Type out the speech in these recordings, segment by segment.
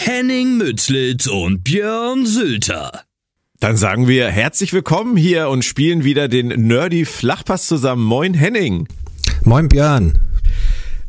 Henning Mützlitz und Björn Sülter. Dann sagen wir herzlich willkommen hier und spielen wieder den Nerdy Flachpass zusammen. Moin Henning. Moin Björn.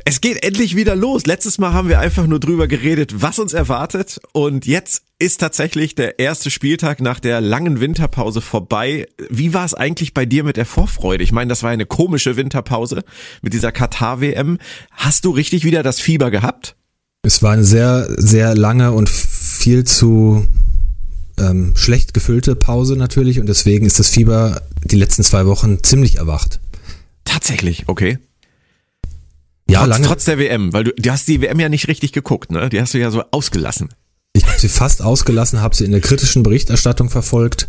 Es geht endlich wieder los. Letztes Mal haben wir einfach nur drüber geredet, was uns erwartet. Und jetzt ist tatsächlich der erste Spieltag nach der langen Winterpause vorbei. Wie war es eigentlich bei dir mit der Vorfreude? Ich meine, das war eine komische Winterpause mit dieser Katar-WM. Hast du richtig wieder das Fieber gehabt? Es war eine sehr, sehr lange und viel zu ähm, schlecht gefüllte Pause natürlich und deswegen ist das Fieber die letzten zwei Wochen ziemlich erwacht. Tatsächlich, okay. Ja, trotz, lange. trotz der WM, weil du, du hast die WM ja nicht richtig geguckt, ne? Die hast du ja so ausgelassen. Ich habe sie fast ausgelassen, habe sie in der kritischen Berichterstattung verfolgt.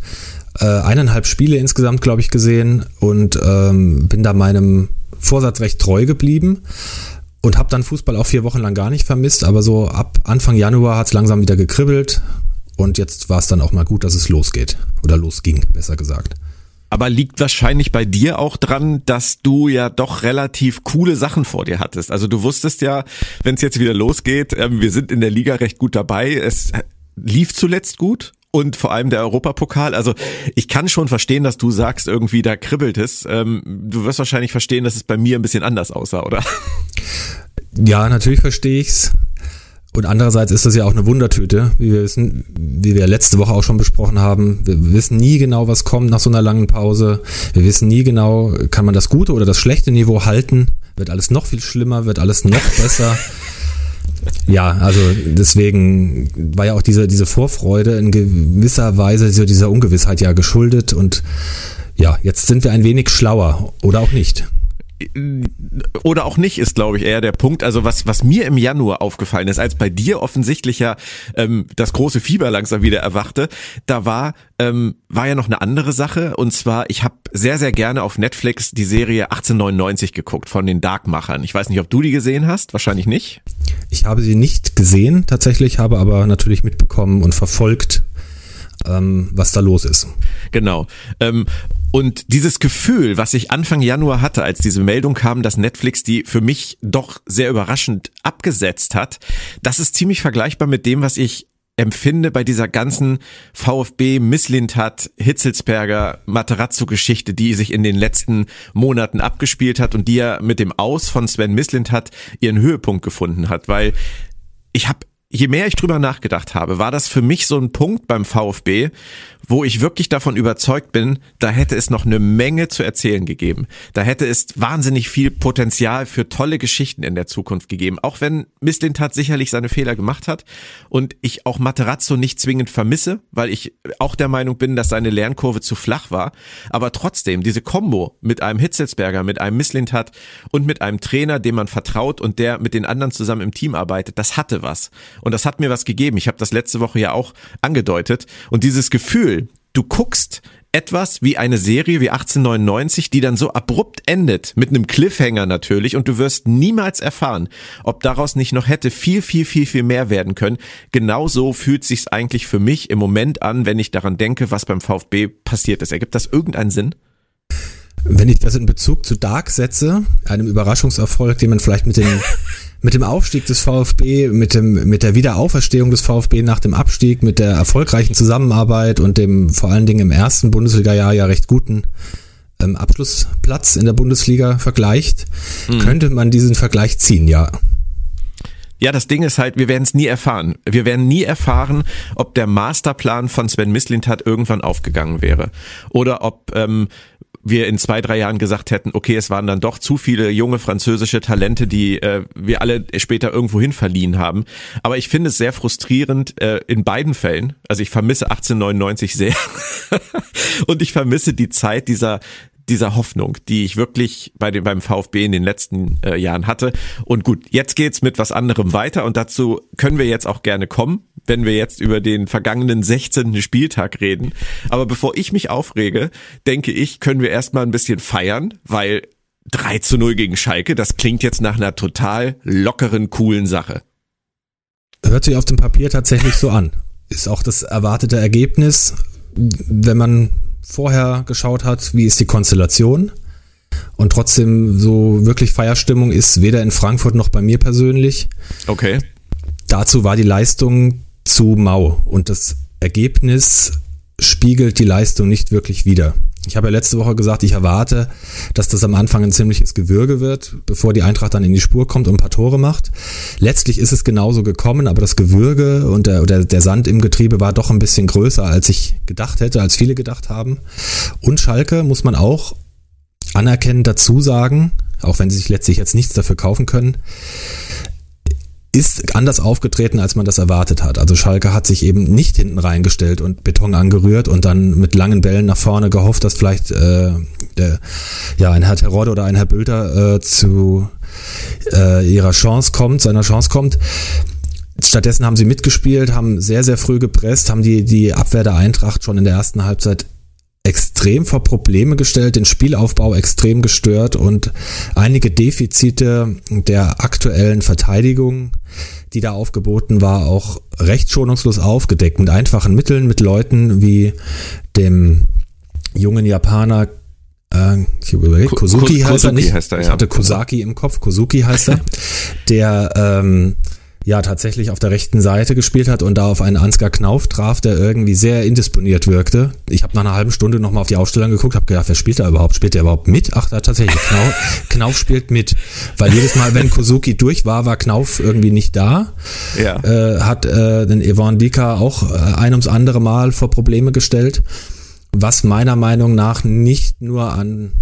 Äh, eineinhalb Spiele insgesamt, glaube ich, gesehen und ähm, bin da meinem Vorsatz recht treu geblieben und habe dann Fußball auch vier Wochen lang gar nicht vermisst, aber so ab Anfang Januar hat es langsam wieder gekribbelt und jetzt war es dann auch mal gut, dass es losgeht oder losging, besser gesagt. Aber liegt wahrscheinlich bei dir auch dran, dass du ja doch relativ coole Sachen vor dir hattest. Also du wusstest ja, wenn es jetzt wieder losgeht, ähm, wir sind in der Liga recht gut dabei. Es lief zuletzt gut und vor allem der Europapokal. Also ich kann schon verstehen, dass du sagst, irgendwie da kribbelt es. Ähm, du wirst wahrscheinlich verstehen, dass es bei mir ein bisschen anders aussah, oder? Ja, natürlich verstehe ich's. Und andererseits ist das ja auch eine Wundertüte, wie wir wissen, wie wir letzte Woche auch schon besprochen haben. Wir wissen nie genau, was kommt nach so einer langen Pause. Wir wissen nie genau, kann man das gute oder das schlechte Niveau halten? Wird alles noch viel schlimmer? Wird alles noch besser? Ja, also deswegen war ja auch diese, diese Vorfreude in gewisser Weise so dieser Ungewissheit ja geschuldet und ja, jetzt sind wir ein wenig schlauer oder auch nicht oder auch nicht ist, glaube ich, eher der Punkt. Also was, was mir im Januar aufgefallen ist, als bei dir offensichtlich ja ähm, das große Fieber langsam wieder erwachte, da war ähm, war ja noch eine andere Sache. Und zwar, ich habe sehr, sehr gerne auf Netflix die Serie 1899 geguckt von den Darkmachern. Ich weiß nicht, ob du die gesehen hast, wahrscheinlich nicht. Ich habe sie nicht gesehen, tatsächlich, habe aber natürlich mitbekommen und verfolgt, ähm, was da los ist. Genau. Ähm, und dieses Gefühl, was ich Anfang Januar hatte, als diese Meldung kam, dass Netflix die für mich doch sehr überraschend abgesetzt hat, das ist ziemlich vergleichbar mit dem, was ich empfinde bei dieser ganzen VfB Misslintat Hitzelsberger Materazzo-Geschichte, die sich in den letzten Monaten abgespielt hat und die ja mit dem Aus von Sven Misslintat ihren Höhepunkt gefunden hat, weil ich habe je mehr ich drüber nachgedacht habe, war das für mich so ein Punkt beim VfB, wo ich wirklich davon überzeugt bin, da hätte es noch eine Menge zu erzählen gegeben. Da hätte es wahnsinnig viel Potenzial für tolle Geschichten in der Zukunft gegeben. Auch wenn Misslintat sicherlich seine Fehler gemacht hat und ich auch Materazzo nicht zwingend vermisse, weil ich auch der Meinung bin, dass seine Lernkurve zu flach war. Aber trotzdem, diese Kombo mit einem Hitzelsberger, mit einem Misslintat und mit einem Trainer, dem man vertraut und der mit den anderen zusammen im Team arbeitet, das hatte was. Und das hat mir was gegeben. Ich habe das letzte Woche ja auch angedeutet. Und dieses Gefühl, du guckst etwas wie eine Serie wie 1899, die dann so abrupt endet, mit einem Cliffhanger natürlich, und du wirst niemals erfahren, ob daraus nicht noch hätte viel, viel, viel, viel mehr werden können. Genauso fühlt sich's eigentlich für mich im Moment an, wenn ich daran denke, was beim VfB passiert ist. Ergibt das irgendeinen Sinn? Wenn ich das in Bezug zu Dark setze, einem Überraschungserfolg, den man vielleicht mit dem, mit dem Aufstieg des VfB, mit dem, mit der Wiederauferstehung des VfB nach dem Abstieg, mit der erfolgreichen Zusammenarbeit und dem vor allen Dingen im ersten Bundesliga-Jahr ja recht guten ähm, Abschlussplatz in der Bundesliga vergleicht, mhm. könnte man diesen Vergleich ziehen, ja. Ja, das Ding ist halt, wir werden es nie erfahren. Wir werden nie erfahren, ob der Masterplan von Sven Mislintat irgendwann aufgegangen wäre. Oder ob ähm, wir in zwei, drei Jahren gesagt hätten, okay, es waren dann doch zu viele junge französische Talente, die äh, wir alle später irgendwohin verliehen haben. Aber ich finde es sehr frustrierend äh, in beiden Fällen. Also ich vermisse 1899 sehr. Und ich vermisse die Zeit dieser dieser Hoffnung, die ich wirklich bei dem, beim VfB in den letzten äh, Jahren hatte. Und gut, jetzt geht's mit was anderem weiter und dazu können wir jetzt auch gerne kommen, wenn wir jetzt über den vergangenen 16. Spieltag reden. Aber bevor ich mich aufrege, denke ich, können wir erstmal ein bisschen feiern, weil 3 zu 0 gegen Schalke, das klingt jetzt nach einer total lockeren, coolen Sache. Hört sich auf dem Papier tatsächlich so an. Ist auch das erwartete Ergebnis, wenn man vorher geschaut hat, wie ist die Konstellation. Und trotzdem so wirklich Feierstimmung ist weder in Frankfurt noch bei mir persönlich. Okay. Dazu war die Leistung zu mau und das Ergebnis spiegelt die Leistung nicht wirklich wider. Ich habe ja letzte Woche gesagt, ich erwarte, dass das am Anfang ein ziemliches Gewürge wird, bevor die Eintracht dann in die Spur kommt und ein paar Tore macht. Letztlich ist es genauso gekommen, aber das Gewürge und der, der, der Sand im Getriebe war doch ein bisschen größer, als ich gedacht hätte, als viele gedacht haben. Und Schalke muss man auch anerkennen, dazu sagen, auch wenn sie sich letztlich jetzt nichts dafür kaufen können, ist anders aufgetreten, als man das erwartet hat. Also Schalke hat sich eben nicht hinten reingestellt und Beton angerührt und dann mit langen Bällen nach vorne gehofft, dass vielleicht äh, der, ja ein Herr Terodde oder ein Herr Bülter äh, zu äh, ihrer Chance kommt, seiner Chance kommt. Stattdessen haben sie mitgespielt, haben sehr, sehr früh gepresst, haben die, die Abwehr der Eintracht schon in der ersten Halbzeit extrem vor Probleme gestellt, den Spielaufbau extrem gestört und einige Defizite der aktuellen Verteidigung, die da aufgeboten war, auch recht schonungslos aufgedeckt mit einfachen Mitteln, mit Leuten wie dem jungen Japaner äh, ich überlege, Kozuki, heißt er nicht. Heißt er, ja. Ich hatte Kosaki im Kopf, Kozuki heißt er, der ähm, ja tatsächlich auf der rechten Seite gespielt hat und da auf einen Ansgar Knauf traf, der irgendwie sehr indisponiert wirkte. Ich habe nach einer halben Stunde nochmal auf die Aufstellung geguckt, habe gedacht, wer spielt da überhaupt? Spielt der überhaupt mit? Ach, da tatsächlich, Knauf, Knauf spielt mit. Weil jedes Mal, wenn Kozuki durch war, war Knauf irgendwie nicht da. Ja. Äh, hat äh, den Ivan Dika auch äh, ein ums andere Mal vor Probleme gestellt. Was meiner Meinung nach nicht nur an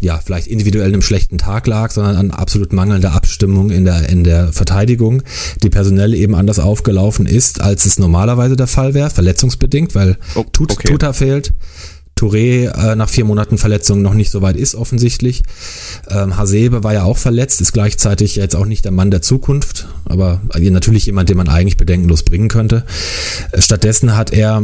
ja, vielleicht individuell einem schlechten Tag lag, sondern an absolut mangelnder Abstimmung in der, in der Verteidigung, die personell eben anders aufgelaufen ist, als es normalerweise der Fall wäre, verletzungsbedingt, weil oh, Tut, okay. Tuta fehlt. Touré äh, nach vier Monaten Verletzung noch nicht so weit ist offensichtlich. Ähm, Hasebe war ja auch verletzt, ist gleichzeitig jetzt auch nicht der Mann der Zukunft, aber natürlich jemand, den man eigentlich bedenkenlos bringen könnte. Äh, stattdessen hat er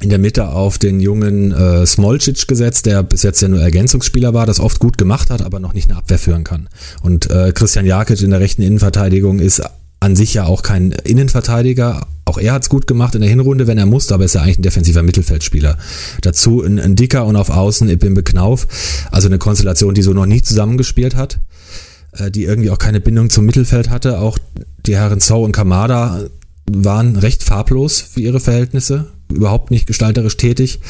in der Mitte auf den jungen äh, Smolcic gesetzt, der bis jetzt ja nur Ergänzungsspieler war, das oft gut gemacht hat, aber noch nicht eine Abwehr führen kann. Und äh, Christian Jakic in der rechten Innenverteidigung ist an sich ja auch kein Innenverteidiger. Auch er hat's gut gemacht in der Hinrunde, wenn er musste, aber ist ja eigentlich ein defensiver Mittelfeldspieler. Dazu ein, ein Dicker und auf Außen Ibimbe Knauf. Also eine Konstellation, die so noch nie zusammengespielt hat, äh, die irgendwie auch keine Bindung zum Mittelfeld hatte. Auch die Herren Zhou und Kamada waren recht farblos für ihre Verhältnisse, überhaupt nicht gestalterisch tätig.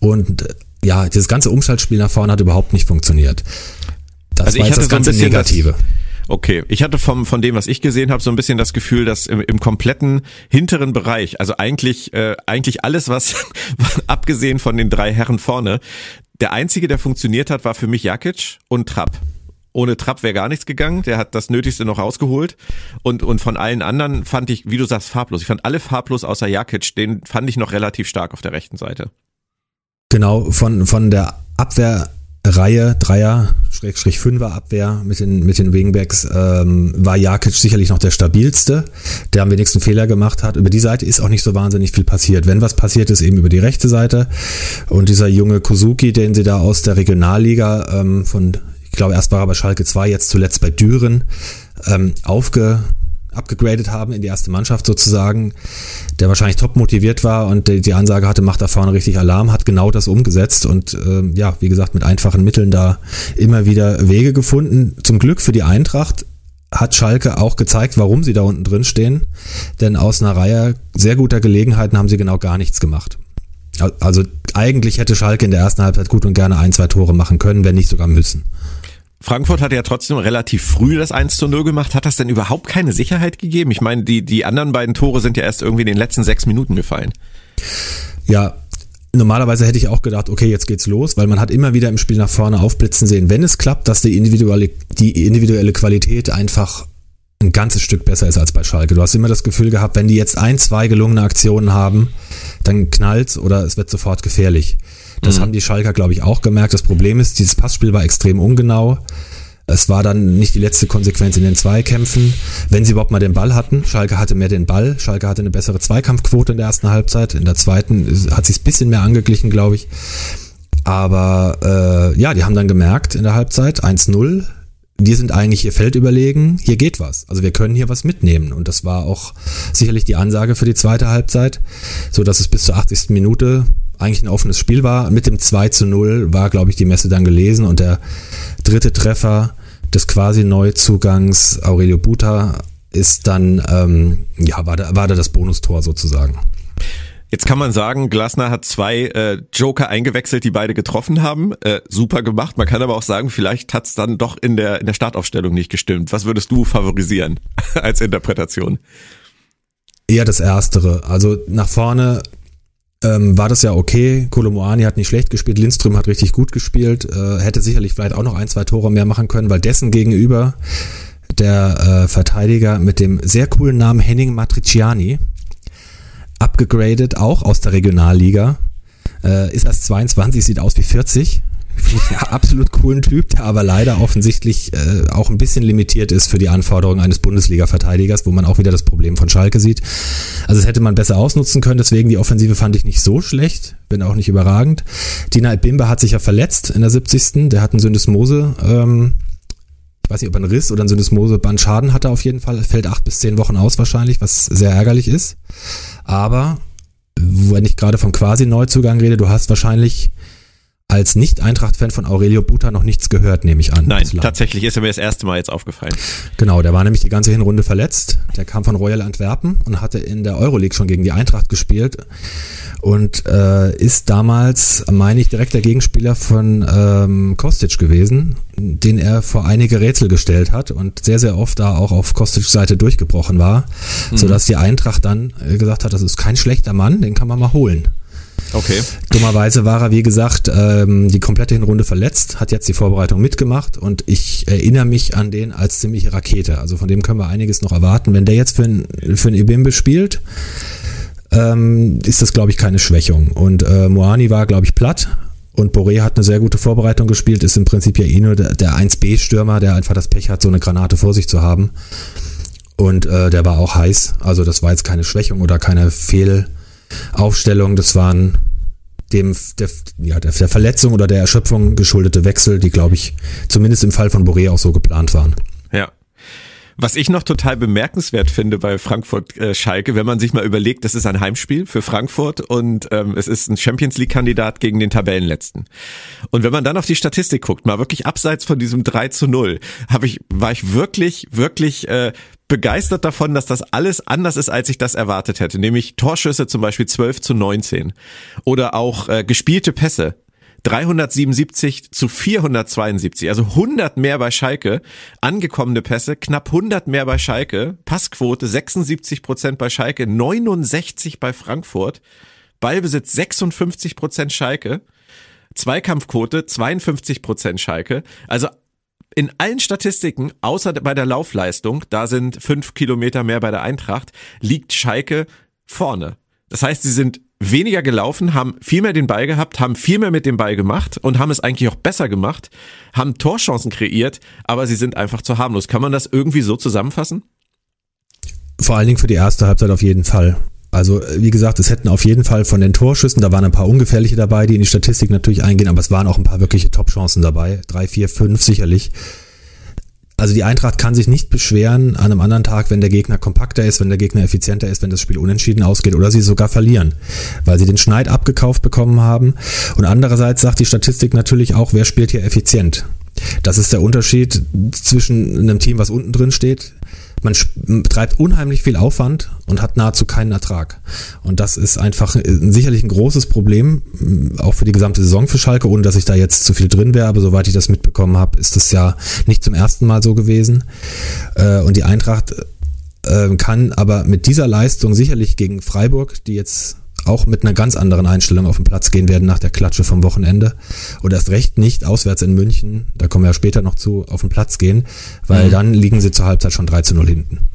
Und äh, ja, dieses ganze Umschaltspiel nach vorne hat überhaupt nicht funktioniert. Das also war jetzt das ganze so Negative. Das, okay, ich hatte vom, von dem, was ich gesehen habe, so ein bisschen das Gefühl, dass im, im kompletten hinteren Bereich, also eigentlich, äh, eigentlich alles, was abgesehen von den drei Herren vorne, der einzige, der funktioniert hat, war für mich Jakic und Trapp ohne Trapp wäre gar nichts gegangen. Der hat das Nötigste noch rausgeholt. Und, und von allen anderen fand ich, wie du sagst, farblos. Ich fand alle farblos außer Jakic. Den fand ich noch relativ stark auf der rechten Seite. Genau, von, von der Abwehrreihe, Dreier, Schrägstrich Fünfer Abwehr mit den, mit den Wingbacks, ähm, war Jakic sicherlich noch der stabilste, der am wenigsten Fehler gemacht hat. Über die Seite ist auch nicht so wahnsinnig viel passiert. Wenn was passiert ist, eben über die rechte Seite. Und dieser junge Kozuki, den sie da aus der Regionalliga ähm, von ich glaube, erst war er bei Schalke 2, jetzt zuletzt bei Düren, ähm, aufge, abgegradet haben in die erste Mannschaft sozusagen, der wahrscheinlich top motiviert war und die Ansage hatte, macht da vorne richtig Alarm, hat genau das umgesetzt und äh, ja, wie gesagt, mit einfachen Mitteln da immer wieder Wege gefunden. Zum Glück für die Eintracht hat Schalke auch gezeigt, warum sie da unten drin stehen, denn aus einer Reihe sehr guter Gelegenheiten haben sie genau gar nichts gemacht. Also eigentlich hätte Schalke in der ersten Halbzeit gut und gerne ein, zwei Tore machen können, wenn nicht sogar müssen. Frankfurt hat ja trotzdem relativ früh das 1 zu 0 gemacht. Hat das denn überhaupt keine Sicherheit gegeben? Ich meine, die, die anderen beiden Tore sind ja erst irgendwie in den letzten sechs Minuten gefallen. Ja, normalerweise hätte ich auch gedacht, okay, jetzt geht's los, weil man hat immer wieder im Spiel nach vorne aufblitzen sehen, wenn es klappt, dass die individuelle, die individuelle Qualität einfach ein ganzes Stück besser ist als bei Schalke. Du hast immer das Gefühl gehabt, wenn die jetzt ein, zwei gelungene Aktionen haben, dann knallt's oder es wird sofort gefährlich. Das mhm. haben die Schalker, glaube ich, auch gemerkt. Das Problem ist, dieses Passspiel war extrem ungenau. Es war dann nicht die letzte Konsequenz in den Zweikämpfen, wenn sie überhaupt mal den Ball hatten. Schalke hatte mehr den Ball. Schalke hatte eine bessere Zweikampfquote in der ersten Halbzeit. In der zweiten hat sich ein bisschen mehr angeglichen, glaube ich. Aber äh, ja, die haben dann gemerkt in der Halbzeit 1-0 wir sind eigentlich hier Feld überlegen, hier geht was. Also wir können hier was mitnehmen. Und das war auch sicherlich die Ansage für die zweite Halbzeit, so dass es bis zur 80. Minute eigentlich ein offenes Spiel war. Mit dem 2 zu 0 war, glaube ich, die Messe dann gelesen und der dritte Treffer des quasi Neuzugangs Aurelio Buta ist dann, ähm, ja, war da, war da das Bonustor sozusagen. Jetzt kann man sagen, Glasner hat zwei äh, Joker eingewechselt, die beide getroffen haben. Äh, super gemacht. Man kann aber auch sagen, vielleicht hat es dann doch in der, in der Startaufstellung nicht gestimmt. Was würdest du favorisieren als Interpretation? Eher das Erstere. Also nach vorne ähm, war das ja okay. Kolomoani hat nicht schlecht gespielt, Lindström hat richtig gut gespielt, äh, hätte sicherlich vielleicht auch noch ein, zwei Tore mehr machen können, weil dessen gegenüber der äh, Verteidiger mit dem sehr coolen Namen Henning Matriciani, abgegradet, auch aus der Regionalliga. Äh, ist erst 22, sieht aus wie 40. Ja, absolut coolen Typ, der aber leider offensichtlich äh, auch ein bisschen limitiert ist für die Anforderungen eines Bundesliga-Verteidigers, wo man auch wieder das Problem von Schalke sieht. Also das hätte man besser ausnutzen können, deswegen die Offensive fand ich nicht so schlecht, bin auch nicht überragend. Dina Bimba hat sich ja verletzt in der 70. Der hat einen Syndesmose, ähm, ich weiß nicht, ob er einen Riss oder einen Syndesmose-Bandschaden hatte auf jeden Fall, fällt acht bis zehn Wochen aus wahrscheinlich, was sehr ärgerlich ist. Aber wenn ich gerade vom quasi Neuzugang rede, du hast wahrscheinlich als Nicht-Eintracht-Fan von Aurelio Buta noch nichts gehört, nehme ich an. Nein, bislang. tatsächlich ist er mir das erste Mal jetzt aufgefallen. Genau, der war nämlich die ganze Hinrunde verletzt. Der kam von Royal Antwerpen und hatte in der Euroleague schon gegen die Eintracht gespielt und äh, ist damals, meine ich, direkt der Gegenspieler von ähm, Kostic gewesen, den er vor einige Rätsel gestellt hat und sehr, sehr oft da auch auf Kostics Seite durchgebrochen war, mhm. sodass die Eintracht dann äh, gesagt hat, das ist kein schlechter Mann, den kann man mal holen. Okay. Dummerweise war er, wie gesagt, ähm, die komplette Hinrunde verletzt, hat jetzt die Vorbereitung mitgemacht und ich erinnere mich an den als ziemliche Rakete. Also von dem können wir einiges noch erwarten. Wenn der jetzt für ein, für ein Ibimbe spielt, ähm, ist das, glaube ich, keine Schwächung. Und äh, Moani war, glaube ich, platt. Und Boré hat eine sehr gute Vorbereitung gespielt, ist im Prinzip ja eh nur der, der 1B-Stürmer, der einfach das Pech hat, so eine Granate vor sich zu haben. Und äh, der war auch heiß. Also das war jetzt keine Schwächung oder keine Fehl. Aufstellung. Das waren dem der, ja, der, Verletzung oder der Erschöpfung geschuldete Wechsel, die, glaube ich, zumindest im Fall von Boré auch so geplant waren. Was ich noch total bemerkenswert finde bei Frankfurt äh, Schalke, wenn man sich mal überlegt, das ist ein Heimspiel für Frankfurt und ähm, es ist ein Champions League Kandidat gegen den Tabellenletzten. Und wenn man dann auf die Statistik guckt, mal wirklich abseits von diesem 3 zu 0, habe ich war ich wirklich wirklich äh, begeistert davon, dass das alles anders ist, als ich das erwartet hätte. Nämlich Torschüsse zum Beispiel 12 zu 19. Oder auch äh, gespielte Pässe. 377 zu 472, also 100 mehr bei Schalke, angekommene Pässe, knapp 100 mehr bei Schalke, Passquote 76 Prozent bei Schalke, 69 bei Frankfurt, Ballbesitz 56 Prozent Schalke, Zweikampfquote 52 Prozent Schalke, also in allen Statistiken, außer bei der Laufleistung, da sind fünf Kilometer mehr bei der Eintracht, liegt Schalke vorne. Das heißt, sie sind weniger gelaufen, haben viel mehr den Ball gehabt, haben viel mehr mit dem Ball gemacht und haben es eigentlich auch besser gemacht, haben Torchancen kreiert, aber sie sind einfach zu harmlos. Kann man das irgendwie so zusammenfassen? Vor allen Dingen für die erste Halbzeit auf jeden Fall. Also wie gesagt, es hätten auf jeden Fall von den Torschüssen, da waren ein paar ungefährliche dabei, die in die Statistik natürlich eingehen, aber es waren auch ein paar wirkliche Top-Chancen dabei. Drei, vier, fünf sicherlich. Also die Eintracht kann sich nicht beschweren an einem anderen Tag, wenn der Gegner kompakter ist, wenn der Gegner effizienter ist, wenn das Spiel unentschieden ausgeht oder sie sogar verlieren, weil sie den Schneid abgekauft bekommen haben. Und andererseits sagt die Statistik natürlich auch, wer spielt hier effizient. Das ist der Unterschied zwischen einem Team, was unten drin steht, man betreibt unheimlich viel Aufwand und hat nahezu keinen Ertrag. Und das ist einfach äh, sicherlich ein großes Problem, mm, auch für die gesamte Saison für Schalke, ohne dass ich da jetzt zu viel drin wäre. Aber soweit ich das mitbekommen habe, ist das ja nicht zum ersten Mal so gewesen. Äh, und die Eintracht äh, kann aber mit dieser Leistung sicherlich gegen Freiburg, die jetzt auch mit einer ganz anderen Einstellung auf den Platz gehen werden nach der Klatsche vom Wochenende. Und erst recht nicht auswärts in München, da kommen wir ja später noch zu, auf den Platz gehen, weil mhm. dann liegen sie zur Halbzeit schon 3 zu 0 hinten.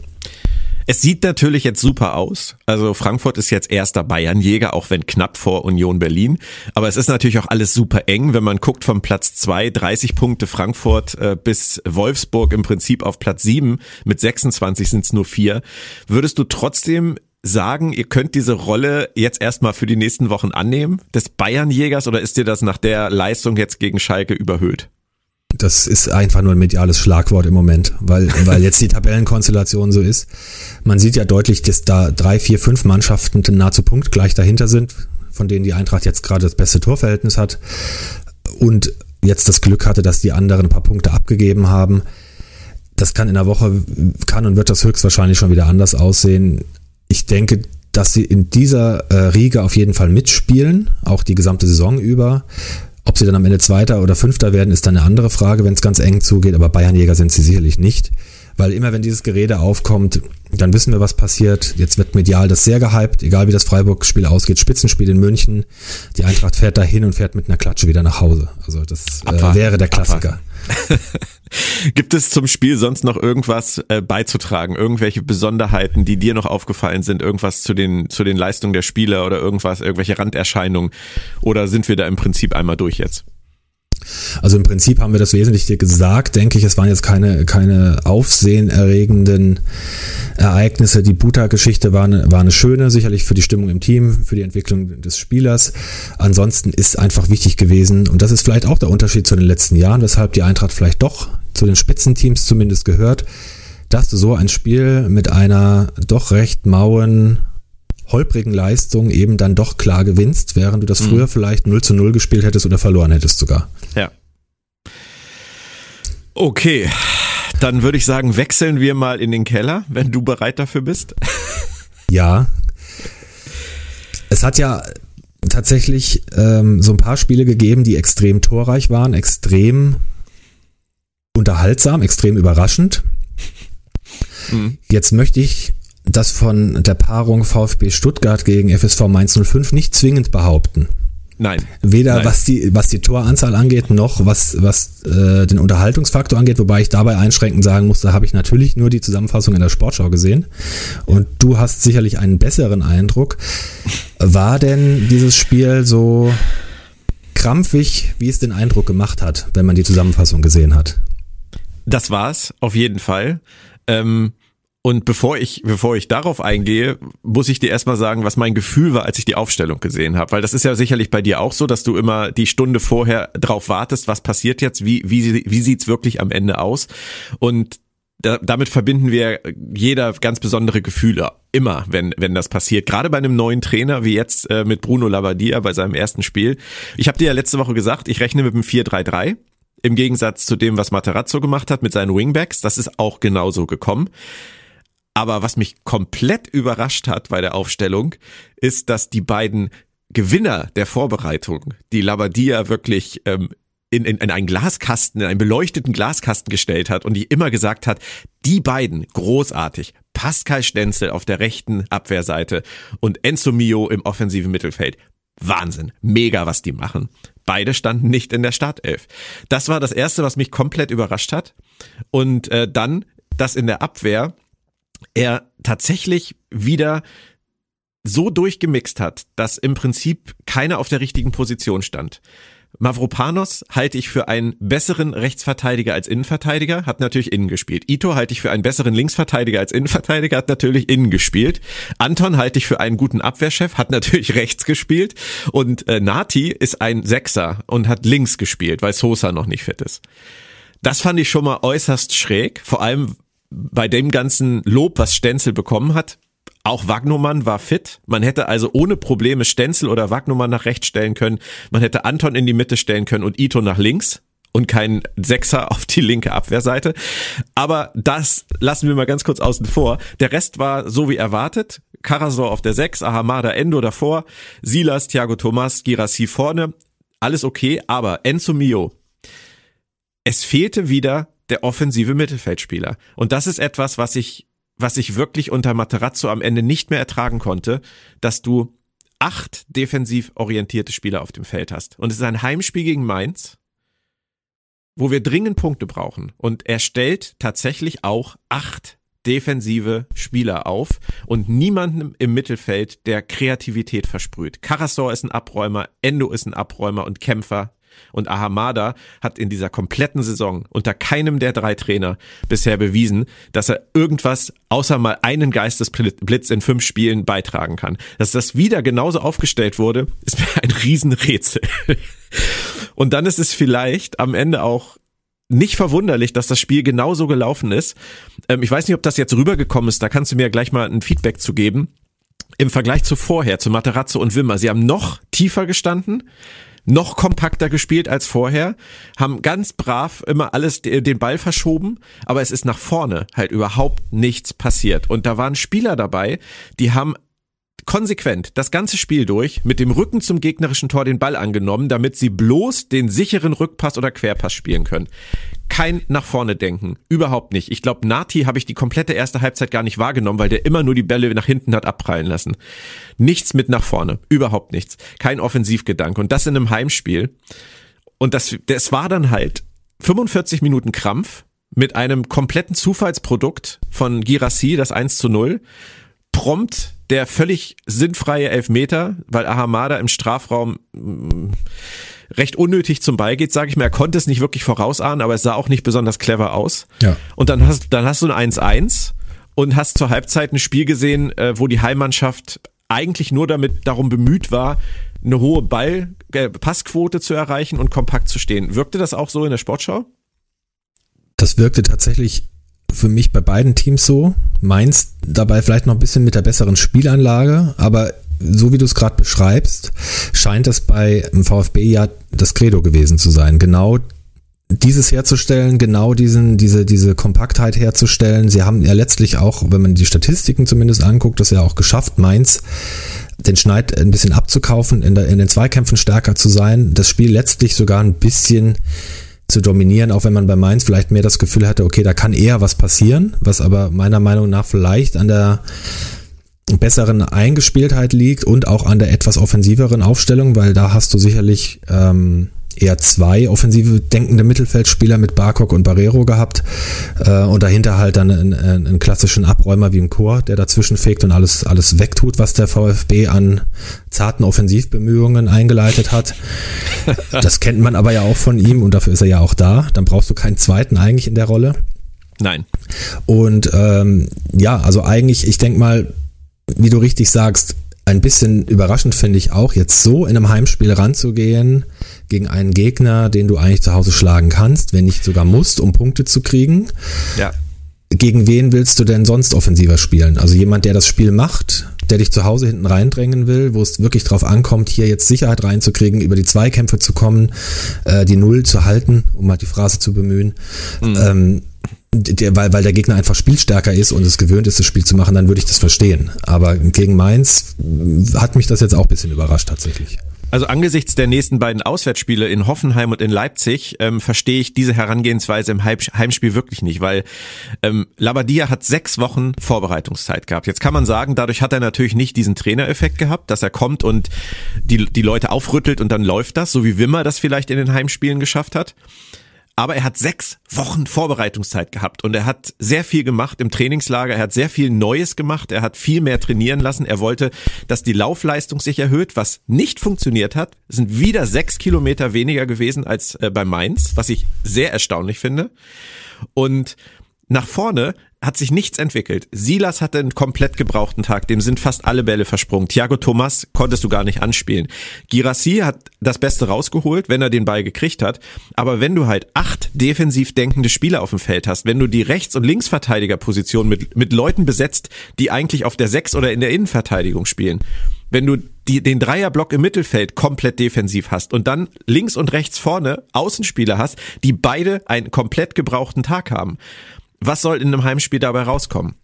Es sieht natürlich jetzt super aus. Also Frankfurt ist jetzt erster Bayernjäger, auch wenn knapp vor Union Berlin. Aber es ist natürlich auch alles super eng, wenn man guckt vom Platz zwei 30 Punkte Frankfurt äh, bis Wolfsburg im Prinzip auf Platz sieben mit 26 sind es nur vier. Würdest du trotzdem sagen, ihr könnt diese Rolle jetzt erstmal für die nächsten Wochen annehmen, des Bayernjägers, oder ist dir das nach der Leistung jetzt gegen Schalke überhöht? Das ist einfach nur ein mediales Schlagwort im Moment, weil, weil jetzt die Tabellenkonstellation so ist. Man sieht ja deutlich, dass da drei, vier, fünf Mannschaften nahezu punktgleich dahinter sind, von denen die Eintracht jetzt gerade das beste Torverhältnis hat und jetzt das Glück hatte, dass die anderen ein paar Punkte abgegeben haben. Das kann in der Woche, kann und wird das höchstwahrscheinlich schon wieder anders aussehen ich denke, dass sie in dieser äh, Riege auf jeden Fall mitspielen, auch die gesamte Saison über. Ob sie dann am Ende Zweiter oder Fünfter werden, ist dann eine andere Frage, wenn es ganz eng zugeht, aber Bayernjäger sind sie sicherlich nicht. Weil immer wenn dieses Gerede aufkommt, dann wissen wir, was passiert. Jetzt wird medial das sehr gehypt, egal wie das Freiburg-Spiel ausgeht. Spitzenspiel in München. Die Eintracht fährt dahin und fährt mit einer Klatsche wieder nach Hause. Also das äh, wäre der Klassiker. Gibt es zum Spiel sonst noch irgendwas äh, beizutragen? Irgendwelche Besonderheiten, die dir noch aufgefallen sind? Irgendwas zu den, zu den Leistungen der Spieler oder irgendwas, irgendwelche Randerscheinungen? Oder sind wir da im Prinzip einmal durch jetzt? Also im Prinzip haben wir das Wesentliche gesagt, denke ich. Es waren jetzt keine, keine aufsehenerregenden Ereignisse. Die Buta-Geschichte war eine, war eine schöne, sicherlich für die Stimmung im Team, für die Entwicklung des Spielers. Ansonsten ist einfach wichtig gewesen, und das ist vielleicht auch der Unterschied zu den letzten Jahren, weshalb die Eintracht vielleicht doch zu den Spitzenteams zumindest gehört, dass du so ein Spiel mit einer doch recht mauen holprigen Leistung eben dann doch klar gewinnst, während du das mhm. früher vielleicht 0 zu 0 gespielt hättest oder verloren hättest sogar. Ja. Okay, dann würde ich sagen, wechseln wir mal in den Keller, wenn du bereit dafür bist. Ja. Es hat ja tatsächlich ähm, so ein paar Spiele gegeben, die extrem torreich waren, extrem unterhaltsam, extrem überraschend. Mhm. Jetzt möchte ich das von der Paarung VfB Stuttgart gegen FSV Mainz 05 nicht zwingend behaupten. Nein. Weder Nein. was die was die Toranzahl angeht noch was was äh, den Unterhaltungsfaktor angeht, wobei ich dabei einschränkend sagen muss, da habe ich natürlich nur die Zusammenfassung in der Sportschau gesehen und du hast sicherlich einen besseren Eindruck. War denn dieses Spiel so krampfig, wie es den Eindruck gemacht hat, wenn man die Zusammenfassung gesehen hat? Das war's auf jeden Fall. Ähm und bevor ich, bevor ich darauf eingehe, muss ich dir erstmal sagen, was mein Gefühl war, als ich die Aufstellung gesehen habe. Weil das ist ja sicherlich bei dir auch so, dass du immer die Stunde vorher drauf wartest, was passiert jetzt, wie, wie, wie sieht's wirklich am Ende aus. Und da, damit verbinden wir jeder ganz besondere Gefühle. Immer, wenn, wenn das passiert. Gerade bei einem neuen Trainer, wie jetzt äh, mit Bruno Labbadia bei seinem ersten Spiel. Ich habe dir ja letzte Woche gesagt, ich rechne mit dem 4-3-3. Im Gegensatz zu dem, was Materazzo gemacht hat mit seinen Wingbacks. Das ist auch genauso gekommen. Aber was mich komplett überrascht hat bei der Aufstellung, ist, dass die beiden Gewinner der Vorbereitung, die Labadia wirklich ähm, in, in, in einen Glaskasten, in einen beleuchteten Glaskasten gestellt hat und die immer gesagt hat, die beiden großartig. Pascal Stenzel auf der rechten Abwehrseite und Enzo Mio im offensiven Mittelfeld. Wahnsinn, mega, was die machen. Beide standen nicht in der Startelf. Das war das erste, was mich komplett überrascht hat. Und äh, dann, dass in der Abwehr er tatsächlich wieder so durchgemixt hat, dass im Prinzip keiner auf der richtigen Position stand. Mavropanos halte ich für einen besseren Rechtsverteidiger als Innenverteidiger, hat natürlich innen gespielt. Ito halte ich für einen besseren Linksverteidiger als Innenverteidiger, hat natürlich innen gespielt. Anton halte ich für einen guten Abwehrchef, hat natürlich rechts gespielt. Und äh, Nati ist ein Sechser und hat links gespielt, weil Sosa noch nicht fit ist. Das fand ich schon mal äußerst schräg, vor allem bei dem ganzen Lob, was Stenzel bekommen hat. Auch Wagnumann war fit. Man hätte also ohne Probleme Stenzel oder Wagnumann nach rechts stellen können. Man hätte Anton in die Mitte stellen können und Ito nach links und kein Sechser auf die linke Abwehrseite. Aber das lassen wir mal ganz kurz außen vor. Der Rest war so wie erwartet. Karasor auf der 6, Ahamada Endo davor, Silas, Thiago Thomas, Girassi vorne. Alles okay, aber Enzo Mio. Es fehlte wieder der offensive Mittelfeldspieler. Und das ist etwas, was ich, was ich wirklich unter Materazzo am Ende nicht mehr ertragen konnte, dass du acht defensiv orientierte Spieler auf dem Feld hast. Und es ist ein Heimspiel gegen Mainz, wo wir dringend Punkte brauchen. Und er stellt tatsächlich auch acht defensive Spieler auf und niemanden im Mittelfeld, der Kreativität versprüht. Karasor ist ein Abräumer, Endo ist ein Abräumer und Kämpfer und Ahamada hat in dieser kompletten Saison unter keinem der drei Trainer bisher bewiesen, dass er irgendwas außer mal einen Geistesblitz in fünf Spielen beitragen kann. Dass das wieder genauso aufgestellt wurde, ist mir ein Riesenrätsel. Und dann ist es vielleicht am Ende auch nicht verwunderlich, dass das Spiel genauso gelaufen ist. Ähm, ich weiß nicht, ob das jetzt rübergekommen ist, da kannst du mir gleich mal ein Feedback zu geben. Im Vergleich zu vorher, zu Materazzo und Wimmer, sie haben noch tiefer gestanden, noch kompakter gespielt als vorher, haben ganz brav immer alles den Ball verschoben, aber es ist nach vorne halt überhaupt nichts passiert. Und da waren Spieler dabei, die haben konsequent das ganze Spiel durch mit dem Rücken zum gegnerischen Tor den Ball angenommen, damit sie bloß den sicheren Rückpass oder Querpass spielen können. Kein nach vorne denken, überhaupt nicht. Ich glaube, Nati habe ich die komplette erste Halbzeit gar nicht wahrgenommen, weil der immer nur die Bälle nach hinten hat abprallen lassen. Nichts mit nach vorne, überhaupt nichts. Kein Offensivgedanke und das in einem Heimspiel. Und das das war dann halt 45 Minuten Krampf mit einem kompletten Zufallsprodukt von Girassi, das 1 zu 0 prompt der völlig sinnfreie Elfmeter, weil Ahamada im Strafraum mh, mm, recht unnötig zum Ball geht, sage ich mir. Er konnte es nicht wirklich vorausahnen, aber es sah auch nicht besonders clever aus. Ja. Und dann hast, dann hast du ein 1-1 und hast zur Halbzeit ein Spiel gesehen, äh, wo die Heimmannschaft eigentlich nur damit darum bemüht war, eine hohe Ball äh, Passquote zu erreichen und kompakt zu stehen. Wirkte das auch so in der Sportschau? Das wirkte tatsächlich für mich bei beiden Teams so. Mainz dabei vielleicht noch ein bisschen mit der besseren Spielanlage, aber so wie du es gerade beschreibst, scheint es bei VfB ja das Credo gewesen zu sein. Genau dieses herzustellen, genau diesen, diese, diese Kompaktheit herzustellen. Sie haben ja letztlich auch, wenn man die Statistiken zumindest anguckt, das ja auch geschafft, Mainz den Schneid ein bisschen abzukaufen, in, der, in den Zweikämpfen stärker zu sein, das Spiel letztlich sogar ein bisschen zu dominieren, auch wenn man bei Mainz vielleicht mehr das Gefühl hatte, okay, da kann eher was passieren, was aber meiner Meinung nach vielleicht an der besseren Eingespieltheit liegt und auch an der etwas offensiveren Aufstellung, weil da hast du sicherlich ähm, eher zwei offensive denkende Mittelfeldspieler mit Barkok und Barrero gehabt äh, und dahinter halt dann einen, einen klassischen Abräumer wie im Chor, der dazwischen fegt und alles, alles wegtut, was der VfB an zarten Offensivbemühungen eingeleitet hat. Das kennt man aber ja auch von ihm und dafür ist er ja auch da. Dann brauchst du keinen zweiten eigentlich in der Rolle. Nein. Und ähm, ja, also eigentlich, ich denke mal, wie du richtig sagst, ein bisschen überraschend finde ich auch, jetzt so in einem Heimspiel ranzugehen gegen einen Gegner, den du eigentlich zu Hause schlagen kannst, wenn nicht sogar musst, um Punkte zu kriegen. Ja. Gegen wen willst du denn sonst offensiver spielen? Also jemand, der das Spiel macht, der dich zu Hause hinten reindrängen will, wo es wirklich drauf ankommt, hier jetzt Sicherheit reinzukriegen, über die Zweikämpfe zu kommen, äh, die Null zu halten, um mal die Phrase zu bemühen. Mhm. Ähm, der, weil, weil der Gegner einfach spielstärker ist und es gewöhnt ist, das Spiel zu machen, dann würde ich das verstehen. Aber gegen Mainz hat mich das jetzt auch ein bisschen überrascht tatsächlich. Also angesichts der nächsten beiden Auswärtsspiele in Hoffenheim und in Leipzig ähm, verstehe ich diese Herangehensweise im Heimspiel wirklich nicht, weil ähm, Labadia hat sechs Wochen Vorbereitungszeit gehabt. Jetzt kann man sagen, dadurch hat er natürlich nicht diesen Trainereffekt gehabt, dass er kommt und die, die Leute aufrüttelt und dann läuft das, so wie Wimmer das vielleicht in den Heimspielen geschafft hat. Aber er hat sechs Wochen Vorbereitungszeit gehabt und er hat sehr viel gemacht im Trainingslager. Er hat sehr viel Neues gemacht. Er hat viel mehr trainieren lassen. Er wollte, dass die Laufleistung sich erhöht, was nicht funktioniert hat. Sind wieder sechs Kilometer weniger gewesen als äh, bei Mainz, was ich sehr erstaunlich finde. Und nach vorne hat sich nichts entwickelt. Silas hatte einen komplett gebrauchten Tag, dem sind fast alle Bälle versprungen. Thiago Thomas konntest du gar nicht anspielen. Girassi hat das Beste rausgeholt, wenn er den Ball gekriegt hat. Aber wenn du halt acht defensiv denkende Spieler auf dem Feld hast, wenn du die Rechts- und Linksverteidigerposition mit, mit Leuten besetzt, die eigentlich auf der Sechs oder in der Innenverteidigung spielen, wenn du die, den Dreierblock im Mittelfeld komplett defensiv hast und dann links und rechts vorne Außenspieler hast, die beide einen komplett gebrauchten Tag haben was soll in einem Heimspiel dabei rauskommen?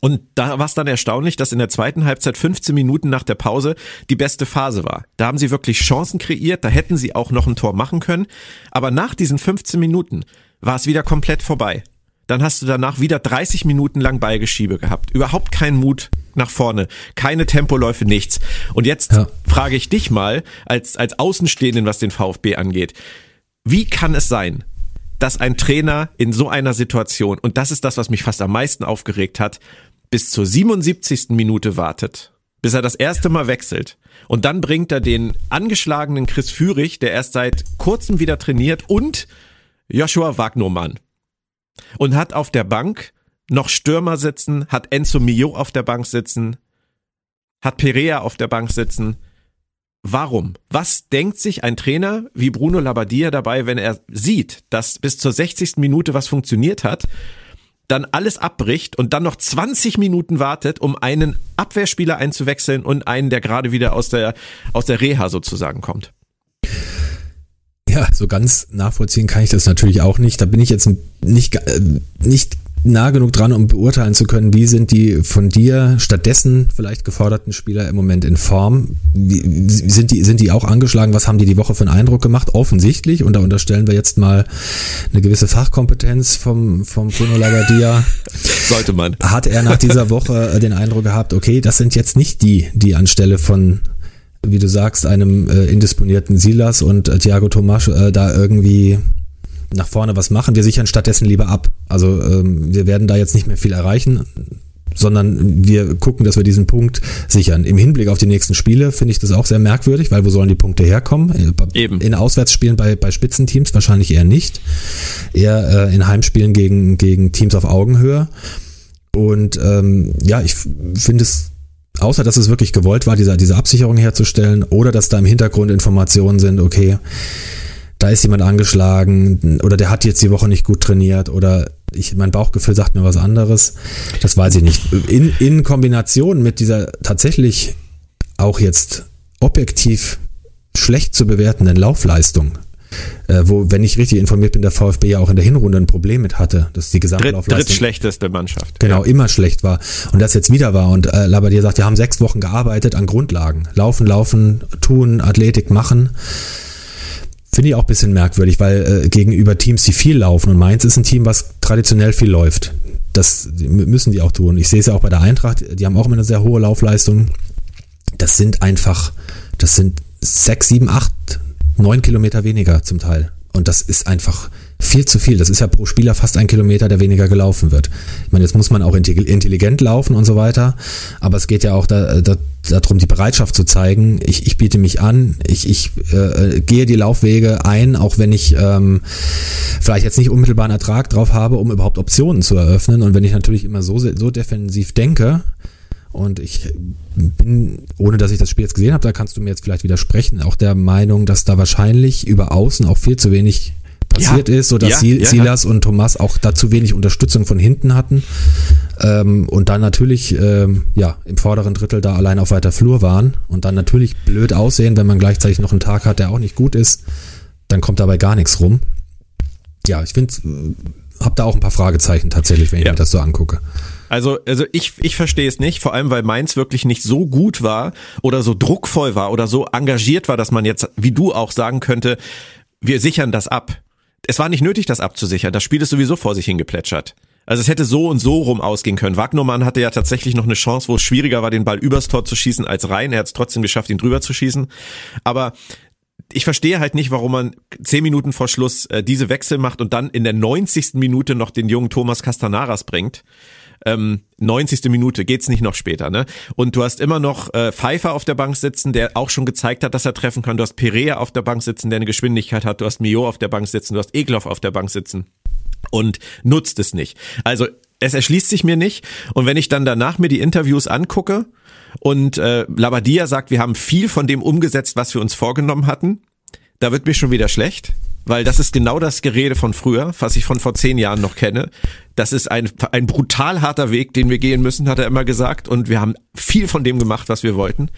Und da war es dann erstaunlich, dass in der zweiten Halbzeit 15 Minuten nach der Pause die beste Phase war. Da haben sie wirklich Chancen kreiert, da hätten sie auch noch ein Tor machen können. Aber nach diesen 15 Minuten war es wieder komplett vorbei. Dann hast du danach wieder 30 Minuten lang Ballgeschiebe gehabt. Überhaupt keinen Mut nach vorne, keine Tempoläufe, nichts. Und jetzt ja. frage ich dich mal, als, als Außenstehenden, was den VfB angeht. Wie kann es sein, dass ein Trainer in so einer Situation, und das ist das, was mich fast am meisten aufgeregt hat, bis zur 77. Minute wartet, bis er das erste Mal wechselt. Und dann bringt er den angeschlagenen Chris Führig, der erst seit kurzem wieder trainiert, und Joshua Wagnermann. Und hat auf der Bank noch Stürmer sitzen, hat Enzo Mio auf der Bank sitzen, hat Perea auf der Bank sitzen. Warum? Was denkt sich ein Trainer wie Bruno Labbadia dabei, wenn er sieht, dass bis zur 60. Minute was funktioniert hat, dann alles abbricht und dann noch 20 Minuten wartet, um einen Abwehrspieler einzuwechseln und einen, der gerade wieder aus der, aus der Reha sozusagen kommt? Ja, so ganz nachvollziehen kann ich das natürlich auch nicht. Da bin ich jetzt nicht, äh, nicht nah genug dran, um beurteilen zu können, wie sind die von dir stattdessen vielleicht geforderten Spieler im Moment in Form? Wie, sind, die, sind die auch angeschlagen? Was haben die die Woche für einen Eindruck gemacht? Offensichtlich, und da unterstellen wir jetzt mal eine gewisse Fachkompetenz vom, vom Bruno Labbadia. Sollte man. Hat er nach dieser Woche äh, den Eindruck gehabt, okay, das sind jetzt nicht die, die anstelle von wie du sagst, einem äh, indisponierten Silas und äh, Thiago Tomas äh, da irgendwie nach vorne was machen. Wir sichern stattdessen lieber ab. Also ähm, wir werden da jetzt nicht mehr viel erreichen, sondern wir gucken, dass wir diesen Punkt sichern. Im Hinblick auf die nächsten Spiele finde ich das auch sehr merkwürdig, weil wo sollen die Punkte herkommen? Eben. In Auswärtsspielen bei, bei Spitzenteams wahrscheinlich eher nicht. Eher äh, in Heimspielen gegen, gegen Teams auf Augenhöhe. Und ähm, ja, ich finde es außer dass es wirklich gewollt war, diese, diese Absicherung herzustellen, oder dass da im Hintergrund Informationen sind, okay, da ist jemand angeschlagen oder der hat jetzt die Woche nicht gut trainiert oder ich, mein Bauchgefühl sagt mir was anderes. Das weiß ich nicht. In, in Kombination mit dieser tatsächlich auch jetzt objektiv schlecht zu bewertenden Laufleistung, äh, wo, wenn ich richtig informiert bin, der VfB ja auch in der Hinrunde ein Problem mit hatte, dass die Gesamtlaufleistung Dritt, drittschlechteste Mannschaft. Genau, ja. immer schlecht war und das jetzt wieder war und äh, Labadier sagt, wir haben sechs Wochen gearbeitet an Grundlagen. Laufen, laufen, tun, Athletik machen Finde ich auch ein bisschen merkwürdig, weil äh, gegenüber Teams, die viel laufen, und Mainz ist ein Team, was traditionell viel läuft. Das müssen die auch tun. Ich sehe es ja auch bei der Eintracht, die haben auch immer eine sehr hohe Laufleistung. Das sind einfach, das sind sechs, sieben, acht, neun Kilometer weniger zum Teil. Und das ist einfach viel zu viel. Das ist ja pro Spieler fast ein Kilometer, der weniger gelaufen wird. Ich meine, jetzt muss man auch intelligent laufen und so weiter, aber es geht ja auch da, da, darum, die Bereitschaft zu zeigen. Ich, ich biete mich an, ich, ich äh, gehe die Laufwege ein, auch wenn ich ähm, vielleicht jetzt nicht unmittelbaren Ertrag drauf habe, um überhaupt Optionen zu eröffnen. Und wenn ich natürlich immer so, so defensiv denke, und ich bin, ohne dass ich das Spiel jetzt gesehen habe, da kannst du mir jetzt vielleicht widersprechen, auch der Meinung, dass da wahrscheinlich über außen auch viel zu wenig passiert ja. ist, sodass ja, ja, Silas und Thomas auch da zu wenig Unterstützung von hinten hatten. Ähm, und dann natürlich ähm, ja im vorderen Drittel da allein auf weiter Flur waren und dann natürlich blöd aussehen, wenn man gleichzeitig noch einen Tag hat, der auch nicht gut ist, dann kommt dabei gar nichts rum. Ja, ich finde, äh, habe da auch ein paar Fragezeichen tatsächlich, wenn ich mir das so angucke. Also, also ich, ich verstehe es nicht, vor allem weil Mainz wirklich nicht so gut war oder so druckvoll war oder so engagiert war, dass man jetzt, wie du auch sagen könnte, wir sichern das ab. Es war nicht nötig, das abzusichern. Das Spiel ist sowieso vor sich hingeplätschert. Also es hätte so und so rum ausgehen können. Wagnermann hatte ja tatsächlich noch eine Chance, wo es schwieriger war, den Ball übers Tor zu schießen als rein. Er hat es trotzdem geschafft, ihn drüber zu schießen. Aber ich verstehe halt nicht, warum man zehn Minuten vor Schluss äh, diese Wechsel macht und dann in der 90. Minute noch den jungen Thomas Castanaras bringt ähm, 90. Minute geht's nicht noch später, ne? Und du hast immer noch äh, Pfeiffer auf der Bank sitzen, der auch schon gezeigt hat, dass er treffen kann. Du hast Perea auf der Bank sitzen, der eine Geschwindigkeit hat. Du hast Mio auf der Bank sitzen. Du hast Egloff auf der Bank sitzen und nutzt es nicht. Also es erschließt sich mir nicht. Und wenn ich dann danach mir die Interviews angucke und äh, Labadia sagt, wir haben viel von dem umgesetzt, was wir uns vorgenommen hatten, da wird mir schon wieder schlecht, weil das ist genau das Gerede von früher, was ich von vor zehn Jahren noch kenne. Das ist ein, ein brutal harter Weg, den wir gehen müssen, hat er immer gesagt. Und wir haben viel von dem gemacht, was wir wollten.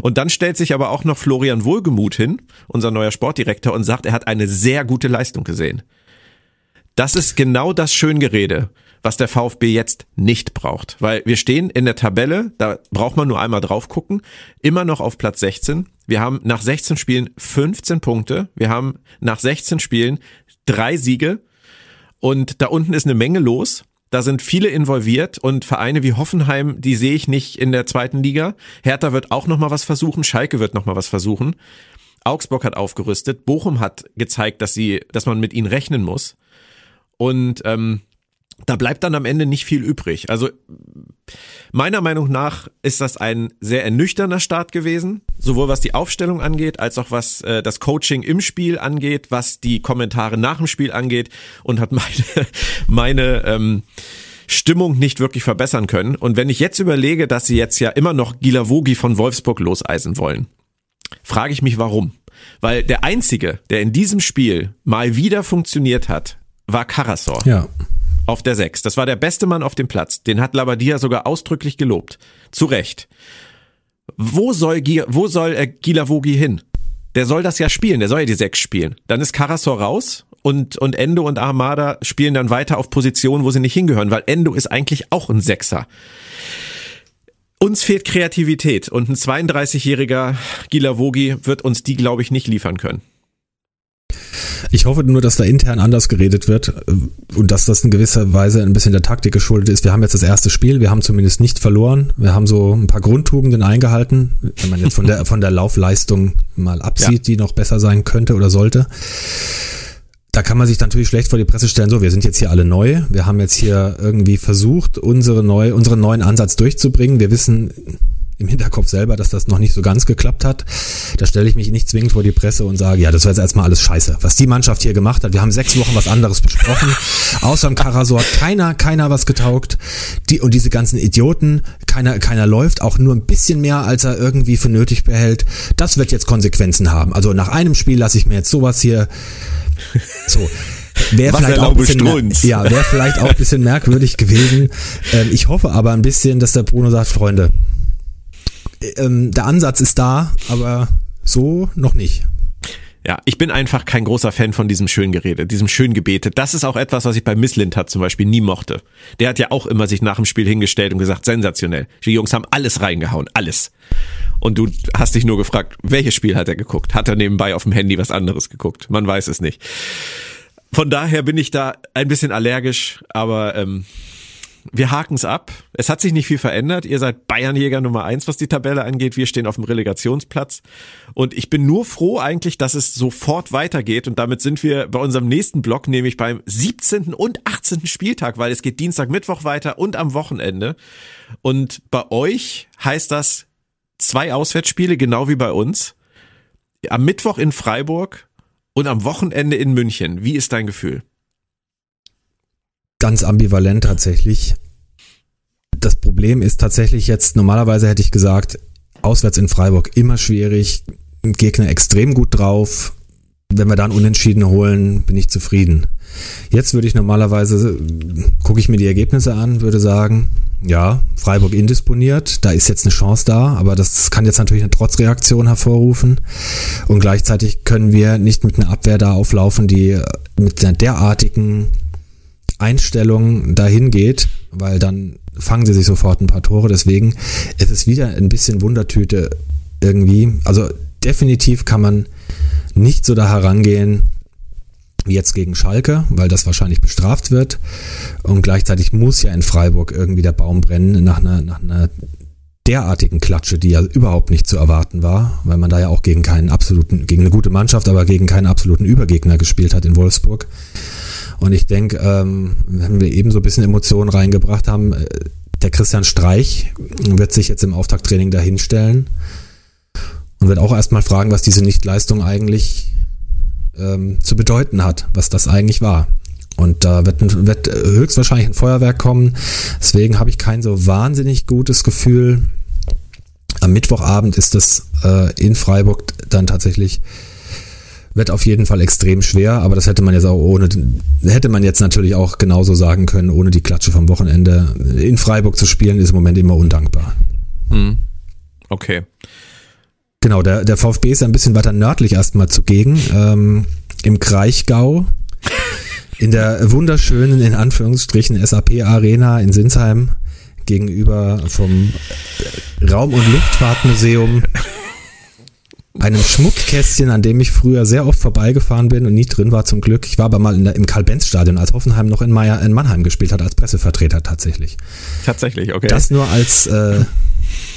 Und dann stellt sich aber auch noch Florian Wohlgemuth hin, unser neuer Sportdirektor, und sagt, er hat eine sehr gute Leistung gesehen. Das ist genau das Schöngerede, was der VfB jetzt nicht braucht. Weil wir stehen in der Tabelle, da braucht man nur einmal drauf gucken, immer noch auf Platz 16. Wir haben nach 16 Spielen 15 Punkte. Wir haben nach 16 Spielen drei Siege. Und da unten ist eine Menge los. Da sind viele involviert und Vereine wie Hoffenheim, die sehe ich nicht in der zweiten Liga. Hertha wird auch noch mal was versuchen, Schalke wird noch mal was versuchen. Augsburg hat aufgerüstet, Bochum hat gezeigt, dass sie, dass man mit ihnen rechnen muss. Und ähm, da bleibt dann am Ende nicht viel übrig. Also meiner Meinung nach ist das ein sehr ernüchterner Start gewesen, sowohl was die Aufstellung angeht, als auch was äh, das Coaching im Spiel angeht, was die Kommentare nach dem Spiel angeht und hat meine, meine ähm, Stimmung nicht wirklich verbessern können. Und wenn ich jetzt überlege, dass sie jetzt ja immer noch Gilavogi von Wolfsburg loseisen wollen, frage ich mich warum. Weil der einzige, der in diesem Spiel mal wieder funktioniert hat, war Karasor. Ja auf der 6. Das war der beste Mann auf dem Platz. Den hat Labadia sogar ausdrücklich gelobt. Zu Recht. Wo soll, wo soll äh, Gilavogi hin? Der soll das ja spielen, der soll ja die 6 spielen. Dann ist Karasor raus und, und Endo und Armada spielen dann weiter auf Positionen, wo sie nicht hingehören, weil Endo ist eigentlich auch ein Sechser. Uns fehlt Kreativität und ein 32-jähriger Gilavogi wird uns die, glaube ich, nicht liefern können. Ich hoffe nur, dass da intern anders geredet wird äh, und dass das in gewisser Weise ein bisschen der Taktik geschuldet ist. Wir haben jetzt das erste Spiel, wir haben zumindest nicht verloren. Wir haben so ein paar Grundtugenden eingehalten, wenn man jetzt von der, von der Laufleistung mal absieht, ja. die noch besser sein könnte oder sollte. Da kann man sich natürlich schlecht vor die Presse stellen, so, wir sind jetzt hier alle neu. Wir haben jetzt hier irgendwie versucht, unsere neu, unseren neuen Ansatz durchzubringen. Wir wissen, im Hinterkopf selber, dass das noch nicht so ganz geklappt hat. Da stelle ich mich nicht zwingend vor die Presse und sage, ja, das war jetzt erstmal alles scheiße. Was die Mannschaft hier gemacht hat, wir haben sechs Wochen was anderes besprochen. Außer im Karasor hat keiner, keiner was getaugt. Die, und diese ganzen Idioten, keiner, keiner läuft, auch nur ein bisschen mehr, als er irgendwie für nötig behält. Das wird jetzt Konsequenzen haben. Also nach einem Spiel lasse ich mir jetzt sowas hier, so. Wäre vielleicht, auch ein bisschen, ja, wär vielleicht auch ein bisschen merkwürdig gewesen. Ähm, ich hoffe aber ein bisschen, dass der Bruno sagt, Freunde, ähm, der Ansatz ist da, aber so noch nicht. Ja, ich bin einfach kein großer Fan von diesem schönen Gerede, diesem schönen Gebete. Das ist auch etwas, was ich bei Miss Lind hat zum Beispiel nie mochte. Der hat ja auch immer sich nach dem Spiel hingestellt und gesagt, sensationell. Die Jungs haben alles reingehauen, alles. Und du hast dich nur gefragt, welches Spiel hat er geguckt? Hat er nebenbei auf dem Handy was anderes geguckt? Man weiß es nicht. Von daher bin ich da ein bisschen allergisch, aber ähm, wir haken es ab. Es hat sich nicht viel verändert. Ihr seid Bayernjäger Nummer eins, was die Tabelle angeht. Wir stehen auf dem Relegationsplatz. Und ich bin nur froh eigentlich, dass es sofort weitergeht. Und damit sind wir bei unserem nächsten Block, nämlich beim 17. und 18. Spieltag, weil es geht Dienstag, Mittwoch weiter und am Wochenende. Und bei euch heißt das zwei Auswärtsspiele, genau wie bei uns. Am Mittwoch in Freiburg und am Wochenende in München. Wie ist dein Gefühl? Ganz ambivalent tatsächlich. Das Problem ist tatsächlich jetzt, normalerweise hätte ich gesagt, auswärts in Freiburg immer schwierig, Gegner extrem gut drauf. Wenn wir dann Unentschieden holen, bin ich zufrieden. Jetzt würde ich normalerweise, gucke ich mir die Ergebnisse an, würde sagen, ja, Freiburg indisponiert, da ist jetzt eine Chance da, aber das kann jetzt natürlich eine Trotzreaktion hervorrufen. Und gleichzeitig können wir nicht mit einer Abwehr da auflaufen, die mit einer derartigen Einstellung dahin geht, weil dann fangen sie sich sofort ein paar Tore. Deswegen ist es wieder ein bisschen Wundertüte irgendwie. Also definitiv kann man nicht so da herangehen wie jetzt gegen Schalke, weil das wahrscheinlich bestraft wird. Und gleichzeitig muss ja in Freiburg irgendwie der Baum brennen nach einer, nach einer derartigen Klatsche, die ja überhaupt nicht zu erwarten war, weil man da ja auch gegen keinen absoluten, gegen eine gute Mannschaft, aber gegen keinen absoluten Übergegner gespielt hat in Wolfsburg. Und ich denke, ähm, wenn wir eben so ein bisschen Emotionen reingebracht haben, äh, der Christian Streich wird sich jetzt im Auftakttraining dahinstellen und wird auch erstmal fragen, was diese Nichtleistung eigentlich ähm, zu bedeuten hat, was das eigentlich war. Und da wird, wird höchstwahrscheinlich ein Feuerwerk kommen. Deswegen habe ich kein so wahnsinnig gutes Gefühl. Am Mittwochabend ist das äh, in Freiburg dann tatsächlich wird auf jeden Fall extrem schwer, aber das hätte man jetzt auch ohne, hätte man jetzt natürlich auch genauso sagen können, ohne die Klatsche vom Wochenende. In Freiburg zu spielen ist im Moment immer undankbar. Hm. Okay. Genau, der, der VfB ist ein bisschen weiter nördlich erstmal zugegen, ähm, im Kraichgau, in der wunderschönen, in Anführungsstrichen, SAP Arena in Sinsheim gegenüber vom Raum- und Luftfahrtmuseum einem Schmuckkästchen, an dem ich früher sehr oft vorbeigefahren bin und nie drin war zum Glück. Ich war aber mal der, im Karl-Benz-Stadion, als Hoffenheim noch in, Meier, in Mannheim gespielt hat, als Pressevertreter tatsächlich. Tatsächlich, okay. Das nur als äh,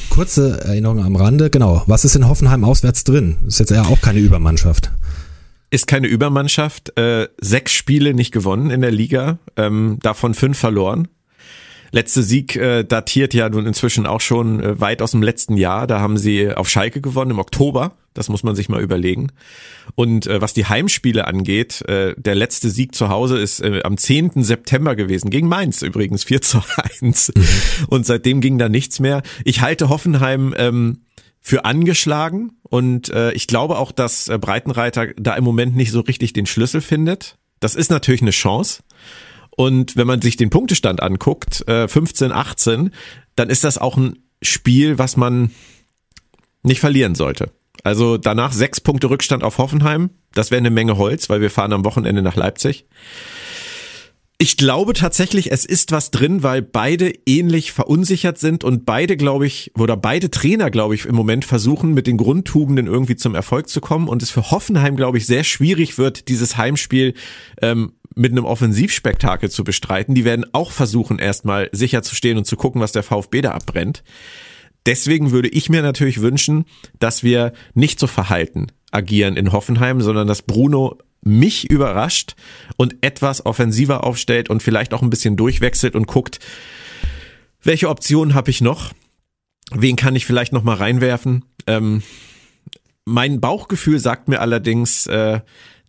kurze Erinnerung am Rande. Genau, was ist in Hoffenheim auswärts drin? Ist jetzt eher auch keine Übermannschaft. Ist keine Übermannschaft. Äh, sechs Spiele nicht gewonnen in der Liga, ähm, davon fünf verloren letzte Sieg äh, datiert ja nun inzwischen auch schon äh, weit aus dem letzten Jahr. Da haben sie auf Schalke gewonnen im Oktober. Das muss man sich mal überlegen. Und äh, was die Heimspiele angeht, äh, der letzte Sieg zu Hause ist äh, am 10. September gewesen, gegen Mainz übrigens, 4 zu 1. Mhm. Und seitdem ging da nichts mehr. Ich halte Hoffenheim ähm, für angeschlagen und äh, ich glaube auch, dass äh, Breitenreiter da im Moment nicht so richtig den Schlüssel findet. Das ist natürlich eine Chance. Und wenn man sich den Punktestand anguckt, äh, 15, 18, dann ist das auch ein Spiel, was man nicht verlieren sollte. Also danach sechs Punkte Rückstand auf Hoffenheim. Das wäre eine Menge Holz, weil wir fahren am Wochenende nach Leipzig. Ich glaube tatsächlich, es ist was drin, weil beide ähnlich verunsichert sind und beide, glaube ich, oder beide Trainer, glaube ich, im Moment versuchen, mit den Grundtugenden irgendwie zum Erfolg zu kommen und es für Hoffenheim, glaube ich, sehr schwierig wird, dieses Heimspiel ähm, mit einem Offensivspektakel zu bestreiten. Die werden auch versuchen, erstmal sicher zu stehen und zu gucken, was der VfB da abbrennt. Deswegen würde ich mir natürlich wünschen, dass wir nicht so verhalten agieren in Hoffenheim, sondern dass Bruno mich überrascht und etwas offensiver aufstellt und vielleicht auch ein bisschen durchwechselt und guckt, welche Optionen habe ich noch? Wen kann ich vielleicht noch mal reinwerfen? Ähm, mein Bauchgefühl sagt mir allerdings, äh,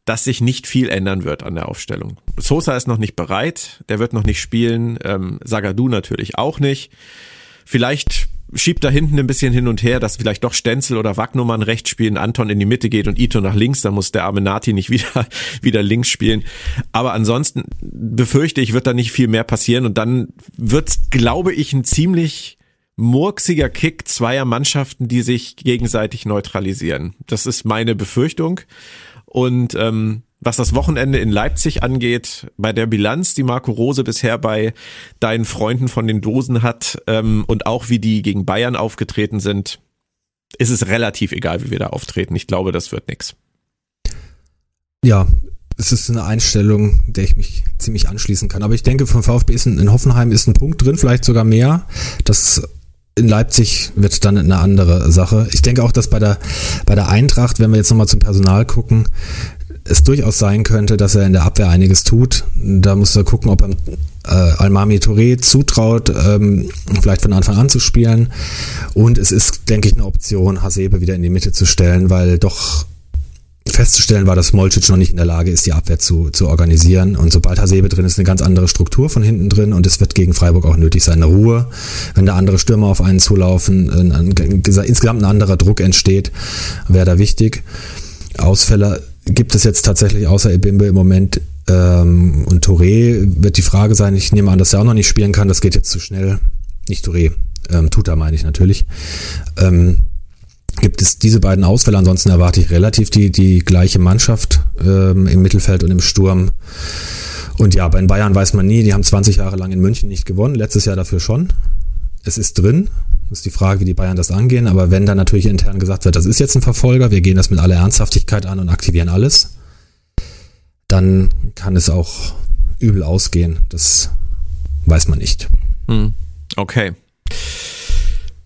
dass sich nicht viel ändern wird an der Aufstellung. Sosa ist noch nicht bereit, der wird noch nicht spielen, ähm, Sagadu natürlich auch nicht. Vielleicht schiebt da hinten ein bisschen hin und her, dass vielleicht doch Stenzel oder Wagnumann rechts spielen, Anton in die Mitte geht und Ito nach links, dann muss der arme Nati nicht wieder, wieder links spielen. Aber ansonsten befürchte ich, wird da nicht viel mehr passieren und dann wird's, glaube ich, ein ziemlich murksiger Kick zweier Mannschaften, die sich gegenseitig neutralisieren. Das ist meine Befürchtung. Und ähm, was das Wochenende in Leipzig angeht, bei der Bilanz, die Marco Rose bisher bei deinen Freunden von den Dosen hat ähm, und auch wie die gegen Bayern aufgetreten sind, ist es relativ egal, wie wir da auftreten. Ich glaube, das wird nix. Ja, es ist eine Einstellung, der ich mich ziemlich anschließen kann. Aber ich denke, vom VfB ist in, in Hoffenheim ist ein Punkt drin, vielleicht sogar mehr. Das in Leipzig wird dann eine andere Sache. Ich denke auch, dass bei der, bei der Eintracht, wenn wir jetzt nochmal zum Personal gucken, es durchaus sein könnte, dass er in der Abwehr einiges tut. Da muss er gucken, ob er äh, Almami Touré zutraut, ähm, vielleicht von Anfang an zu spielen. Und es ist, denke ich, eine Option, Hasebe wieder in die Mitte zu stellen, weil doch festzustellen war, dass Smolcic noch nicht in der Lage ist, die Abwehr zu, zu organisieren. Und sobald Hasebe drin ist, eine ganz andere Struktur von hinten drin und es wird gegen Freiburg auch nötig sein, eine Ruhe. Wenn da andere Stürmer auf einen zulaufen, ein, ein, insgesamt ein anderer Druck entsteht, wäre da wichtig. Ausfälle gibt es jetzt tatsächlich außer Ebimbe im Moment ähm, und Touré wird die Frage sein, ich nehme an, dass er auch noch nicht spielen kann, das geht jetzt zu schnell. Nicht Touré, ähm, Tuta meine ich natürlich. Ähm, gibt es diese beiden Ausfälle. Ansonsten erwarte ich relativ die, die gleiche Mannschaft ähm, im Mittelfeld und im Sturm. Und ja, bei den Bayern weiß man nie, die haben 20 Jahre lang in München nicht gewonnen, letztes Jahr dafür schon. Es ist drin. Das ist die Frage, wie die Bayern das angehen. Aber wenn dann natürlich intern gesagt wird, das ist jetzt ein Verfolger, wir gehen das mit aller Ernsthaftigkeit an und aktivieren alles, dann kann es auch übel ausgehen. Das weiß man nicht. Hm. Okay.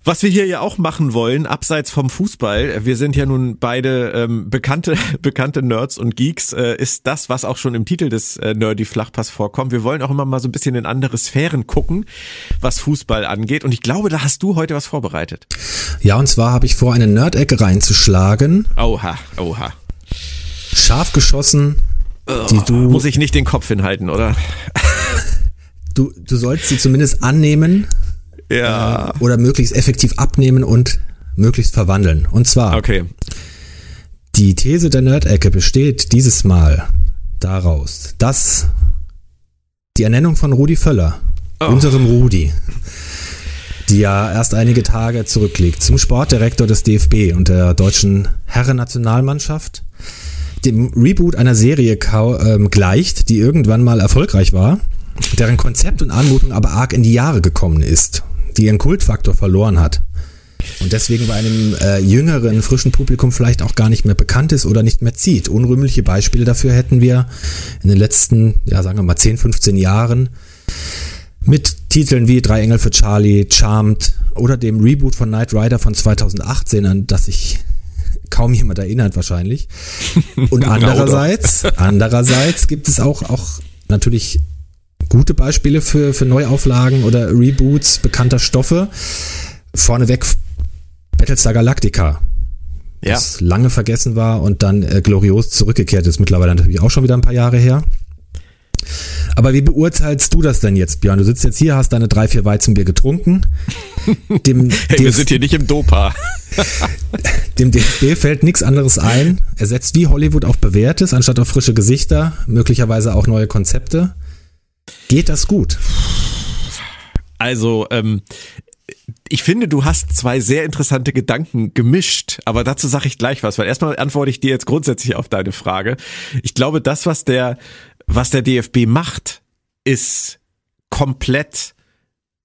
Was wir hier ja auch machen wollen, abseits vom Fußball, wir sind ja nun beide ähm, bekannte, bekannte Nerds und Geeks, äh, ist das, was auch schon im Titel des äh, Nerdy Flachpass vorkommt. Wir wollen auch immer mal so ein bisschen in andere Sphären gucken, was Fußball angeht. Und ich glaube, da hast du heute was vorbereitet. Ja, und zwar habe ich vor, eine Nerd-Ecke reinzuschlagen. Oha, oha. Scharf geschossen die du muss ich nicht den Kopf hinhalten, oder? Du, du sollst sie zumindest annehmen ja. Äh, oder möglichst effektiv abnehmen und möglichst verwandeln. Und zwar, okay. die These der Nerd-Ecke besteht dieses Mal daraus, dass die Ernennung von Rudi Völler, oh. unserem Rudi, die ja erst einige Tage zurückliegt, zum Sportdirektor des DFB und der deutschen Herrennationalmannschaft, dem Reboot einer Serie ähm, gleicht, die irgendwann mal erfolgreich war, deren Konzept und Anmutung aber arg in die Jahre gekommen ist, die ihren Kultfaktor verloren hat. Und deswegen bei einem äh, jüngeren, frischen Publikum vielleicht auch gar nicht mehr bekannt ist oder nicht mehr zieht. Unrühmliche Beispiele dafür hätten wir in den letzten, ja sagen wir mal 10, 15 Jahren mit Titeln wie Drei Engel für Charlie, Charmed oder dem Reboot von Knight Rider von 2018, an das sich kaum jemand erinnert wahrscheinlich. Und andererseits, andererseits gibt es auch, auch natürlich gute Beispiele für, für Neuauflagen oder Reboots bekannter Stoffe. Vorneweg Battlestar Galactica. Ja. Das lange vergessen war und dann äh, glorios zurückgekehrt ist. Mittlerweile natürlich auch schon wieder ein paar Jahre her. Aber wie beurteilst du das denn jetzt, Björn? Du sitzt jetzt hier, hast deine drei, vier Weizenbier getrunken. Dem hey, wir sind hier nicht im Dopa. dem DFB fällt nichts anderes ein. Er setzt wie Hollywood auf Bewährtes, anstatt auf frische Gesichter, möglicherweise auch neue Konzepte. Geht das gut? Also, ähm, ich finde, du hast zwei sehr interessante Gedanken gemischt, aber dazu sage ich gleich was, weil erstmal antworte ich dir jetzt grundsätzlich auf deine Frage. Ich glaube, das, was der, was der DFB macht, ist komplett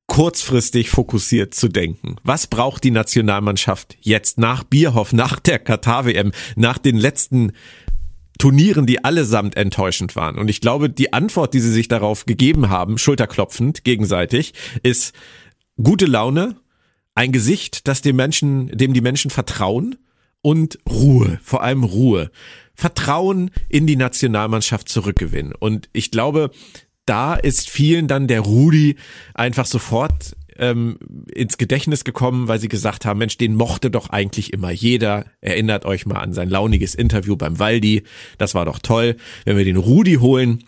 kurzfristig fokussiert zu denken. Was braucht die Nationalmannschaft jetzt nach Bierhoff, nach der Katar-WM, nach den letzten Turnieren, die allesamt enttäuschend waren? Und ich glaube, die Antwort, die sie sich darauf gegeben haben, schulterklopfend gegenseitig, ist gute Laune, ein Gesicht, das dem Menschen, dem die Menschen vertrauen und Ruhe, vor allem Ruhe. Vertrauen in die Nationalmannschaft zurückgewinnen. Und ich glaube, da ist vielen dann der Rudi einfach sofort ähm, ins Gedächtnis gekommen, weil sie gesagt haben, Mensch, den mochte doch eigentlich immer jeder. Erinnert euch mal an sein launiges Interview beim Waldi. Das war doch toll. Wenn wir den Rudi holen,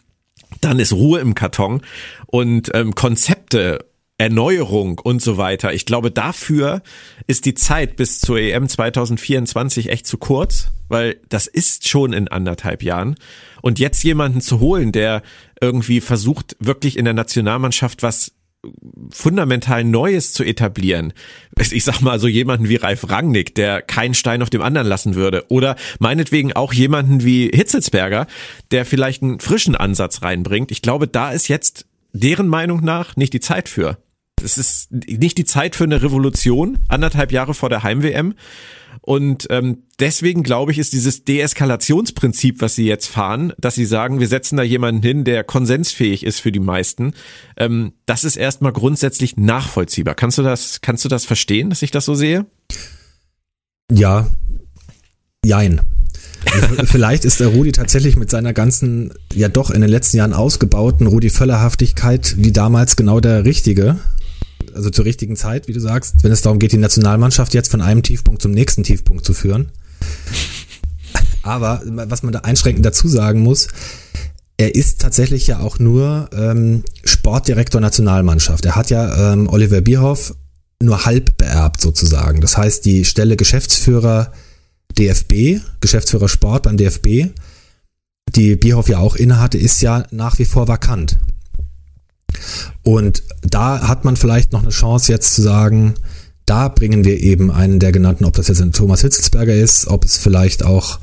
dann ist Ruhe im Karton und ähm, Konzepte Erneuerung und so weiter. Ich glaube, dafür ist die Zeit bis zur EM 2024 echt zu kurz, weil das ist schon in anderthalb Jahren. Und jetzt jemanden zu holen, der irgendwie versucht, wirklich in der Nationalmannschaft was fundamental Neues zu etablieren. Ich sag mal so jemanden wie Ralf Rangnick, der keinen Stein auf dem anderen lassen würde. Oder meinetwegen auch jemanden wie Hitzelsberger, der vielleicht einen frischen Ansatz reinbringt. Ich glaube, da ist jetzt deren Meinung nach nicht die Zeit für es ist nicht die Zeit für eine Revolution, anderthalb Jahre vor der Heim-WM. Und ähm, deswegen glaube ich, ist dieses Deeskalationsprinzip, was sie jetzt fahren, dass sie sagen, wir setzen da jemanden hin, der konsensfähig ist für die meisten, ähm, das ist erstmal grundsätzlich nachvollziehbar. Kannst du das, kannst du das verstehen, dass ich das so sehe? Ja, jein. Vielleicht ist der Rudi tatsächlich mit seiner ganzen, ja doch in den letzten Jahren ausgebauten Rudi Völlerhaftigkeit wie damals genau der Richtige also zur richtigen Zeit, wie du sagst, wenn es darum geht, die Nationalmannschaft jetzt von einem Tiefpunkt zum nächsten Tiefpunkt zu führen. Aber was man da einschränkend dazu sagen muss, er ist tatsächlich ja auch nur ähm, Sportdirektor Nationalmannschaft. Er hat ja ähm, Oliver Bierhoff nur halb beerbt sozusagen. Das heißt, die Stelle Geschäftsführer DFB, Geschäftsführer Sport beim DFB, die Bierhoff ja auch innehatte, ist ja nach wie vor vakant. Und da hat man vielleicht noch eine Chance jetzt zu sagen, da bringen wir eben einen der genannten, ob das jetzt ein Thomas Hitzelsberger ist, ob es vielleicht auch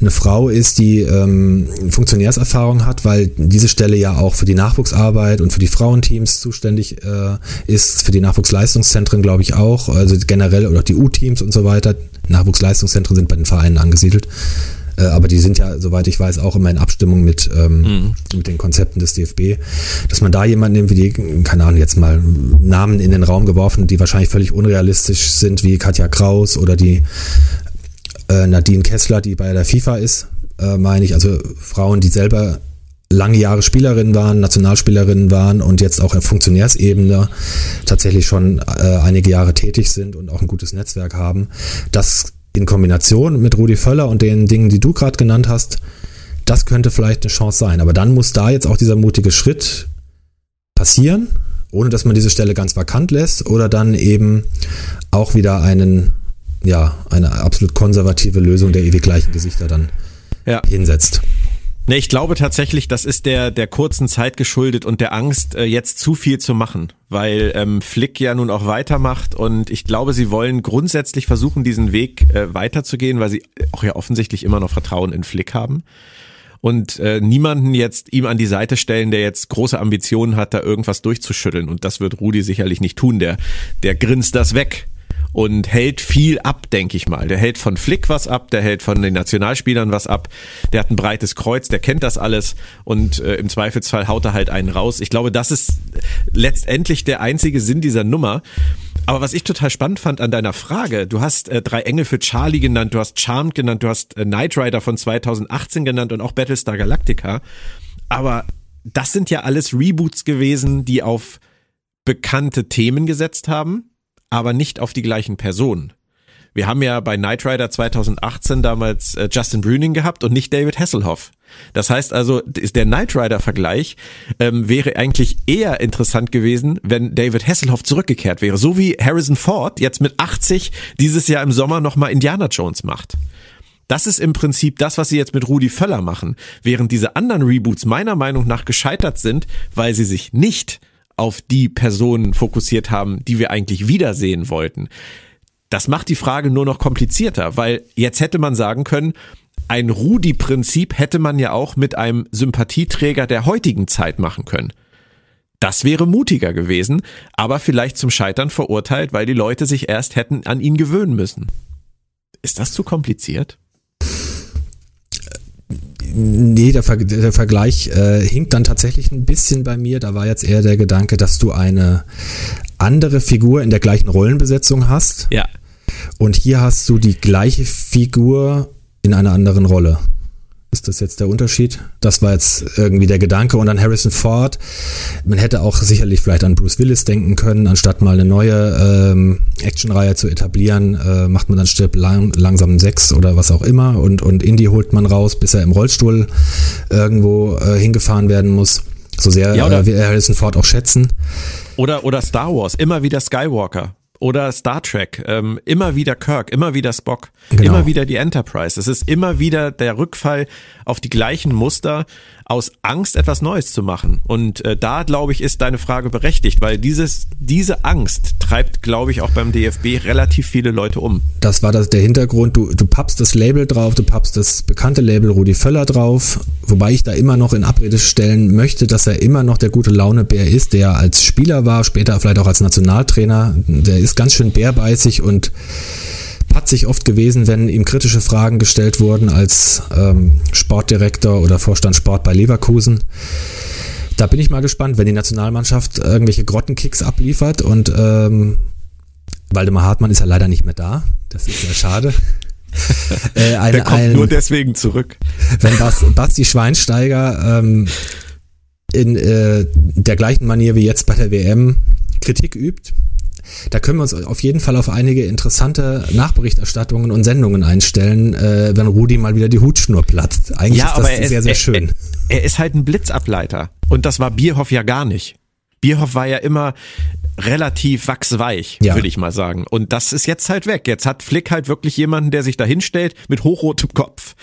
eine Frau ist, die ähm, Funktionärserfahrung hat, weil diese Stelle ja auch für die Nachwuchsarbeit und für die Frauenteams zuständig äh, ist, für die Nachwuchsleistungszentren glaube ich auch, also generell oder die U-Teams und so weiter. Nachwuchsleistungszentren sind bei den Vereinen angesiedelt. Äh, aber die sind ja, soweit ich weiß, auch immer in Abstimmung mit, ähm, mhm. mit den Konzepten des DFB. Dass man da jemanden nimmt, wie die, keine Ahnung, jetzt mal Namen in den Raum geworfen, die wahrscheinlich völlig unrealistisch sind, wie Katja Kraus oder die äh, Nadine Kessler, die bei der FIFA ist, äh, meine ich. Also Frauen, die selber lange Jahre Spielerinnen waren, Nationalspielerinnen waren und jetzt auch auf Funktionärsebene tatsächlich schon äh, einige Jahre tätig sind und auch ein gutes Netzwerk haben. Das in Kombination mit Rudi Völler und den Dingen, die du gerade genannt hast, das könnte vielleicht eine Chance sein. Aber dann muss da jetzt auch dieser mutige Schritt passieren, ohne dass man diese Stelle ganz vakant lässt oder dann eben auch wieder einen, ja, eine absolut konservative Lösung der ewig gleichen Gesichter dann ja. hinsetzt. Ne, ich glaube tatsächlich, das ist der der kurzen Zeit geschuldet und der Angst, äh, jetzt zu viel zu machen, weil ähm, Flick ja nun auch weitermacht und ich glaube, sie wollen grundsätzlich versuchen, diesen Weg äh, weiterzugehen, weil sie auch ja offensichtlich immer noch Vertrauen in Flick haben und äh, niemanden jetzt ihm an die Seite stellen, der jetzt große Ambitionen hat, da irgendwas durchzuschütteln und das wird Rudi sicherlich nicht tun. Der der grinst das weg und hält viel ab, denke ich mal. Der hält von Flick was ab, der hält von den Nationalspielern was ab, der hat ein breites Kreuz, der kennt das alles und äh, im Zweifelsfall haut er halt einen raus. Ich glaube, das ist letztendlich der einzige Sinn dieser Nummer. Aber was ich total spannend fand an deiner Frage, du hast äh, drei Engel für Charlie genannt, du hast Charmed genannt, du hast äh, Knight Rider von 2018 genannt und auch Battlestar Galactica. Aber das sind ja alles Reboots gewesen, die auf bekannte Themen gesetzt haben aber nicht auf die gleichen Personen. Wir haben ja bei Knight Rider 2018 damals äh, Justin Bruning gehabt und nicht David Hasselhoff. Das heißt also, der Knight Rider Vergleich ähm, wäre eigentlich eher interessant gewesen, wenn David Hasselhoff zurückgekehrt wäre. So wie Harrison Ford jetzt mit 80 dieses Jahr im Sommer nochmal Indiana Jones macht. Das ist im Prinzip das, was sie jetzt mit Rudi Völler machen, während diese anderen Reboots meiner Meinung nach gescheitert sind, weil sie sich nicht auf die Personen fokussiert haben, die wir eigentlich wiedersehen wollten. Das macht die Frage nur noch komplizierter, weil jetzt hätte man sagen können, ein Rudi-Prinzip hätte man ja auch mit einem Sympathieträger der heutigen Zeit machen können. Das wäre mutiger gewesen, aber vielleicht zum Scheitern verurteilt, weil die Leute sich erst hätten an ihn gewöhnen müssen. Ist das zu kompliziert? Nee, der, Ver der Vergleich äh, hinkt dann tatsächlich ein bisschen bei mir. Da war jetzt eher der Gedanke, dass du eine andere Figur in der gleichen Rollenbesetzung hast. Ja. Und hier hast du die gleiche Figur in einer anderen Rolle. Ist das jetzt der Unterschied? Das war jetzt irgendwie der Gedanke. Und dann Harrison Ford. Man hätte auch sicherlich vielleicht an Bruce Willis denken können, anstatt mal eine neue ähm, Actionreihe zu etablieren, äh, macht man dann Stirb lang, langsam sechs oder was auch immer und, und Indy holt man raus, bis er im Rollstuhl irgendwo äh, hingefahren werden muss. So sehr ja, äh, wir Harrison Ford auch schätzen. Oder, oder Star Wars, immer wieder Skywalker oder Star Trek, ähm, immer wieder Kirk, immer wieder Spock, genau. immer wieder die Enterprise. Es ist immer wieder der Rückfall auf die gleichen Muster aus Angst, etwas Neues zu machen. Und äh, da, glaube ich, ist deine Frage berechtigt, weil dieses, diese Angst treibt, glaube ich, auch beim DFB relativ viele Leute um. Das war das, der Hintergrund. Du, du pappst das Label drauf, du pappst das bekannte Label Rudi Völler drauf, wobei ich da immer noch in Abrede stellen möchte, dass er immer noch der gute Launebär ist, der als Spieler war, später vielleicht auch als Nationaltrainer. Der ist ganz schön bärbeißig und patzig oft gewesen, wenn ihm kritische Fragen gestellt wurden als ähm, Sportdirektor oder Vorstand Sport bei Leverkusen. Da bin ich mal gespannt, wenn die Nationalmannschaft irgendwelche Grottenkicks abliefert und ähm, Waldemar Hartmann ist ja leider nicht mehr da. Das ist ja schade. äh, eine, Der kommt ein, nur deswegen zurück. Wenn Bas, Basti Schweinsteiger ähm, in äh, der gleichen Manier wie jetzt bei der WM Kritik übt, da können wir uns auf jeden Fall auf einige interessante Nachberichterstattungen und Sendungen einstellen, äh, wenn Rudi mal wieder die Hutschnur platzt. Eigentlich ja, ist das sehr, ist, sehr schön. Er, er ist halt ein Blitzableiter. Und das war Bierhoff ja gar nicht. Bierhoff war ja immer relativ wachsweich, ja. würde ich mal sagen. Und das ist jetzt halt weg. Jetzt hat Flick halt wirklich jemanden, der sich da hinstellt mit hochrotem Kopf,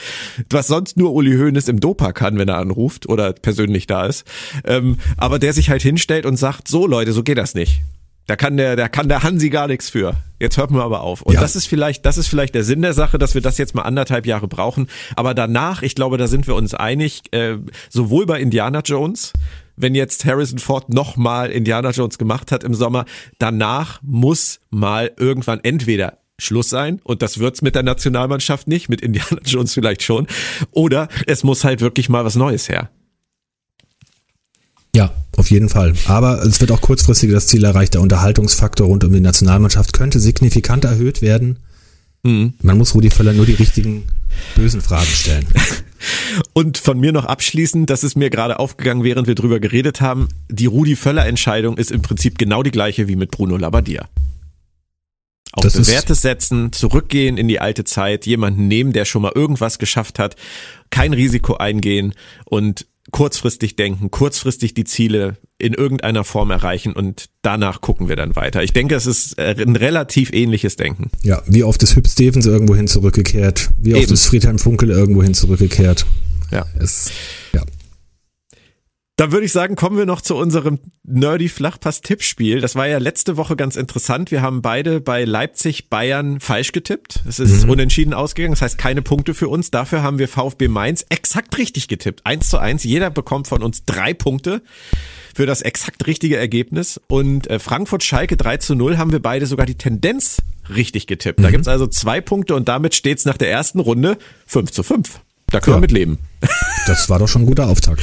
was sonst nur Uli Hoeneß im Dopa kann, wenn er anruft oder persönlich da ist. Ähm, aber der sich halt hinstellt und sagt, so Leute, so geht das nicht. Da kann der, da kann der Hansi gar nichts für. Jetzt hört man aber auf. Und ja. das ist vielleicht, das ist vielleicht der Sinn der Sache, dass wir das jetzt mal anderthalb Jahre brauchen. Aber danach, ich glaube, da sind wir uns einig, äh, sowohl bei Indiana Jones, wenn jetzt Harrison Ford nochmal Indiana Jones gemacht hat im Sommer, danach muss mal irgendwann entweder Schluss sein und das wird's mit der Nationalmannschaft nicht, mit Indiana Jones vielleicht schon, oder es muss halt wirklich mal was Neues her. Ja, auf jeden Fall. Aber es wird auch kurzfristig das Ziel erreicht. Der Unterhaltungsfaktor rund um die Nationalmannschaft könnte signifikant erhöht werden. Mhm. Man muss Rudi Völler nur die richtigen bösen Fragen stellen. Und von mir noch abschließend, das ist mir gerade aufgegangen, während wir drüber geredet haben, die Rudi Völler Entscheidung ist im Prinzip genau die gleiche wie mit Bruno Labbadia. Auf Das Bewährtes setzen, zurückgehen in die alte Zeit, jemanden nehmen, der schon mal irgendwas geschafft hat, kein Risiko eingehen und kurzfristig denken, kurzfristig die Ziele in irgendeiner Form erreichen und danach gucken wir dann weiter. Ich denke, es ist äh, ein relativ ähnliches Denken. Ja, wie oft ist Hüb Stevens irgendwohin zurückgekehrt? Wie oft Eben. ist Friedhelm Funkel irgendwohin zurückgekehrt? Ja. Es, ja. Dann würde ich sagen, kommen wir noch zu unserem Nerdy Flachpass-Tippspiel. Das war ja letzte Woche ganz interessant. Wir haben beide bei Leipzig Bayern falsch getippt. Es ist unentschieden ausgegangen. Das heißt keine Punkte für uns. Dafür haben wir VfB Mainz exakt richtig getippt. Eins zu eins. Jeder bekommt von uns drei Punkte für das exakt richtige Ergebnis. Und äh, Frankfurt-Schalke 3 zu 0 haben wir beide sogar die Tendenz richtig getippt. Da gibt's also zwei Punkte und damit steht's nach der ersten Runde 5 zu 5. Da können Ja. wir mit leben. Das war doch schon ein guter Auftakt.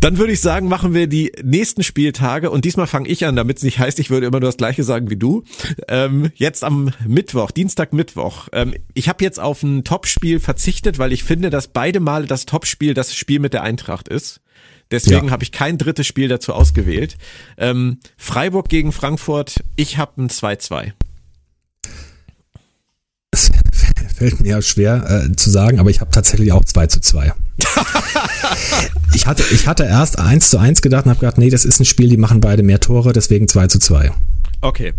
Dann würde ich sagen, machen wir die nächsten Spieltage und diesmal fange ich an, damit es nicht heißt, ich würde immer nur das gleiche sagen wie du. Ähm, jetzt am Mittwoch, Dienstag, Mittwoch. Ähm, ich habe jetzt auf ein Topspiel verzichtet, weil ich finde, dass beide Male das Topspiel das Spiel mit der Eintracht ist. Deswegen Ja. habe ich kein drittes Spiel dazu ausgewählt. Ähm, Freiburg gegen Frankfurt, ich habe ein 2-2. Es fällt mir schwer äh, zu sagen, aber ich habe tatsächlich auch 2 zu 2. ich, hatte, ich hatte erst 1 zu 1 gedacht und habe gedacht, nee, das ist ein Spiel, die machen beide mehr Tore, deswegen 2 zu 2. Okay.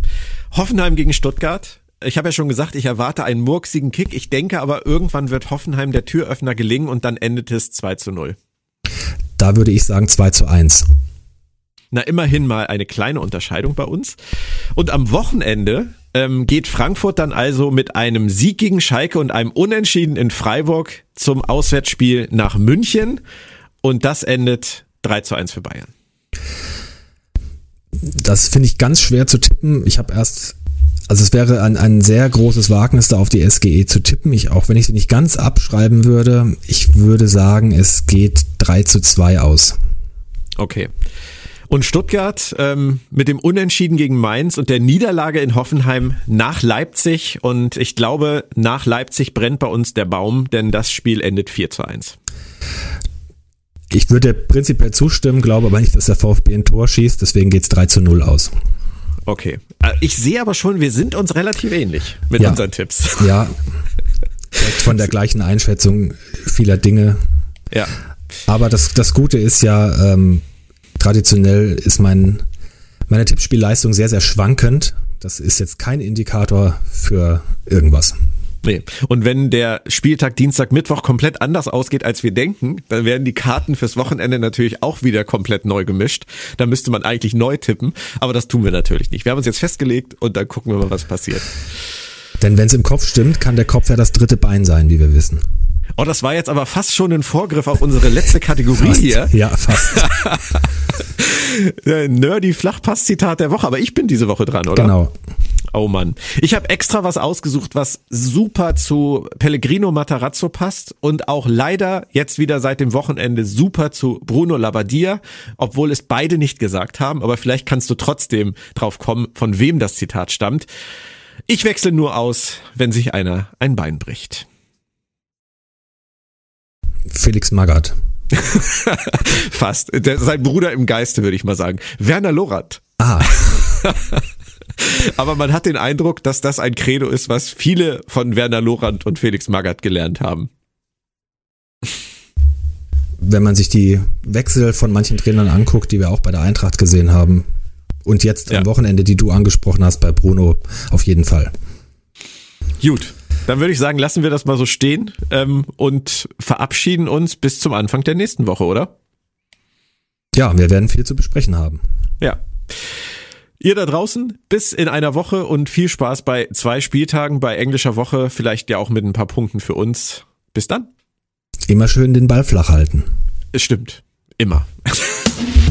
Hoffenheim gegen Stuttgart. Ich habe ja schon gesagt, ich erwarte einen murksigen Kick. Ich denke aber, irgendwann wird Hoffenheim der Türöffner gelingen und dann endet es 2 zu 0. Da würde ich sagen 2 zu 1. Na, immerhin mal eine kleine Unterscheidung bei uns. Und am Wochenende ähm, geht Frankfurt dann also mit einem Sieg gegen Schalke und einem Unentschieden in Freiburg zum Auswärtsspiel nach München. Und das endet 3 zu 1 für Bayern. Das finde ich ganz schwer zu tippen. Ich habe erst, also es wäre ein, ein sehr großes Wagnis, da auf die SGE zu tippen. Ich, auch wenn ich sie nicht ganz abschreiben würde, ich würde sagen, es geht 3 zu 2 aus. Okay. Und Stuttgart ähm, mit dem Unentschieden gegen Mainz und der Niederlage in Hoffenheim nach Leipzig. Und ich glaube, nach Leipzig brennt bei uns der Baum, denn das Spiel endet 4 zu 1. Ich würde prinzipiell zustimmen, glaube aber nicht, dass der VfB ein Tor schießt, deswegen geht's 3 zu 0 aus. Okay. Äh, Ich sehe aber schon, wir sind uns relativ ähnlich mit Ja. unseren Tipps. Ja, von der gleichen Einschätzung vieler Dinge. Ja. Aber das, das Gute ist ja, ähm, traditionell ist mein, meine Tippspielleistung sehr, sehr schwankend. Das ist jetzt kein Indikator für irgendwas. Nee. Und wenn der Spieltag Dienstag, Mittwoch komplett anders ausgeht, als wir denken, dann werden die Karten fürs Wochenende natürlich auch wieder komplett neu gemischt. Da müsste man eigentlich neu tippen, aber das tun wir natürlich nicht. Wir haben uns jetzt festgelegt und dann gucken wir mal, was passiert. Denn wenn es im Kopf stimmt, kann der Kopf ja das dritte Bein sein, wie wir wissen. Oh, das war jetzt aber fast schon ein Vorgriff auf unsere letzte Kategorie Fast. hier. Ja, fast. Nerdy Flachpass-Zitat der Woche, aber ich bin diese Woche dran, oder? genau. Oh Mann. Ich habe extra was ausgesucht, was super zu Pellegrino Matarazzo passt und auch leider jetzt wieder seit dem Wochenende super zu Bruno Labbadia, obwohl es beide nicht gesagt haben, aber vielleicht kannst du trotzdem drauf kommen, von wem das Zitat stammt. Ich wechsle nur aus, wenn sich einer ein Bein bricht. Felix Magath. Fast. Der, sein Bruder im Geiste, würde ich mal sagen. Werner Lorant. Ah, Aber man hat den Eindruck, dass das ein Credo ist, was viele von Werner Lorant und Felix Magath gelernt haben. wenn man sich die Wechsel von manchen Trainern anguckt, die wir auch bei der Eintracht gesehen haben, und jetzt Ja. am Wochenende, die du angesprochen hast bei Bruno, auf jeden Fall. Gut, dann würde ich sagen, lassen wir das mal so stehen ähm, und verabschieden uns bis zum Anfang der nächsten Woche, oder? Ja, wir werden viel zu besprechen haben. Ja. Ihr da draußen, bis in einer Woche und viel Spaß bei zwei Spieltagen, bei englischer Woche, vielleicht ja auch mit ein paar Punkten für uns. Bis dann. Immer schön den Ball flach halten. Es stimmt. Immer.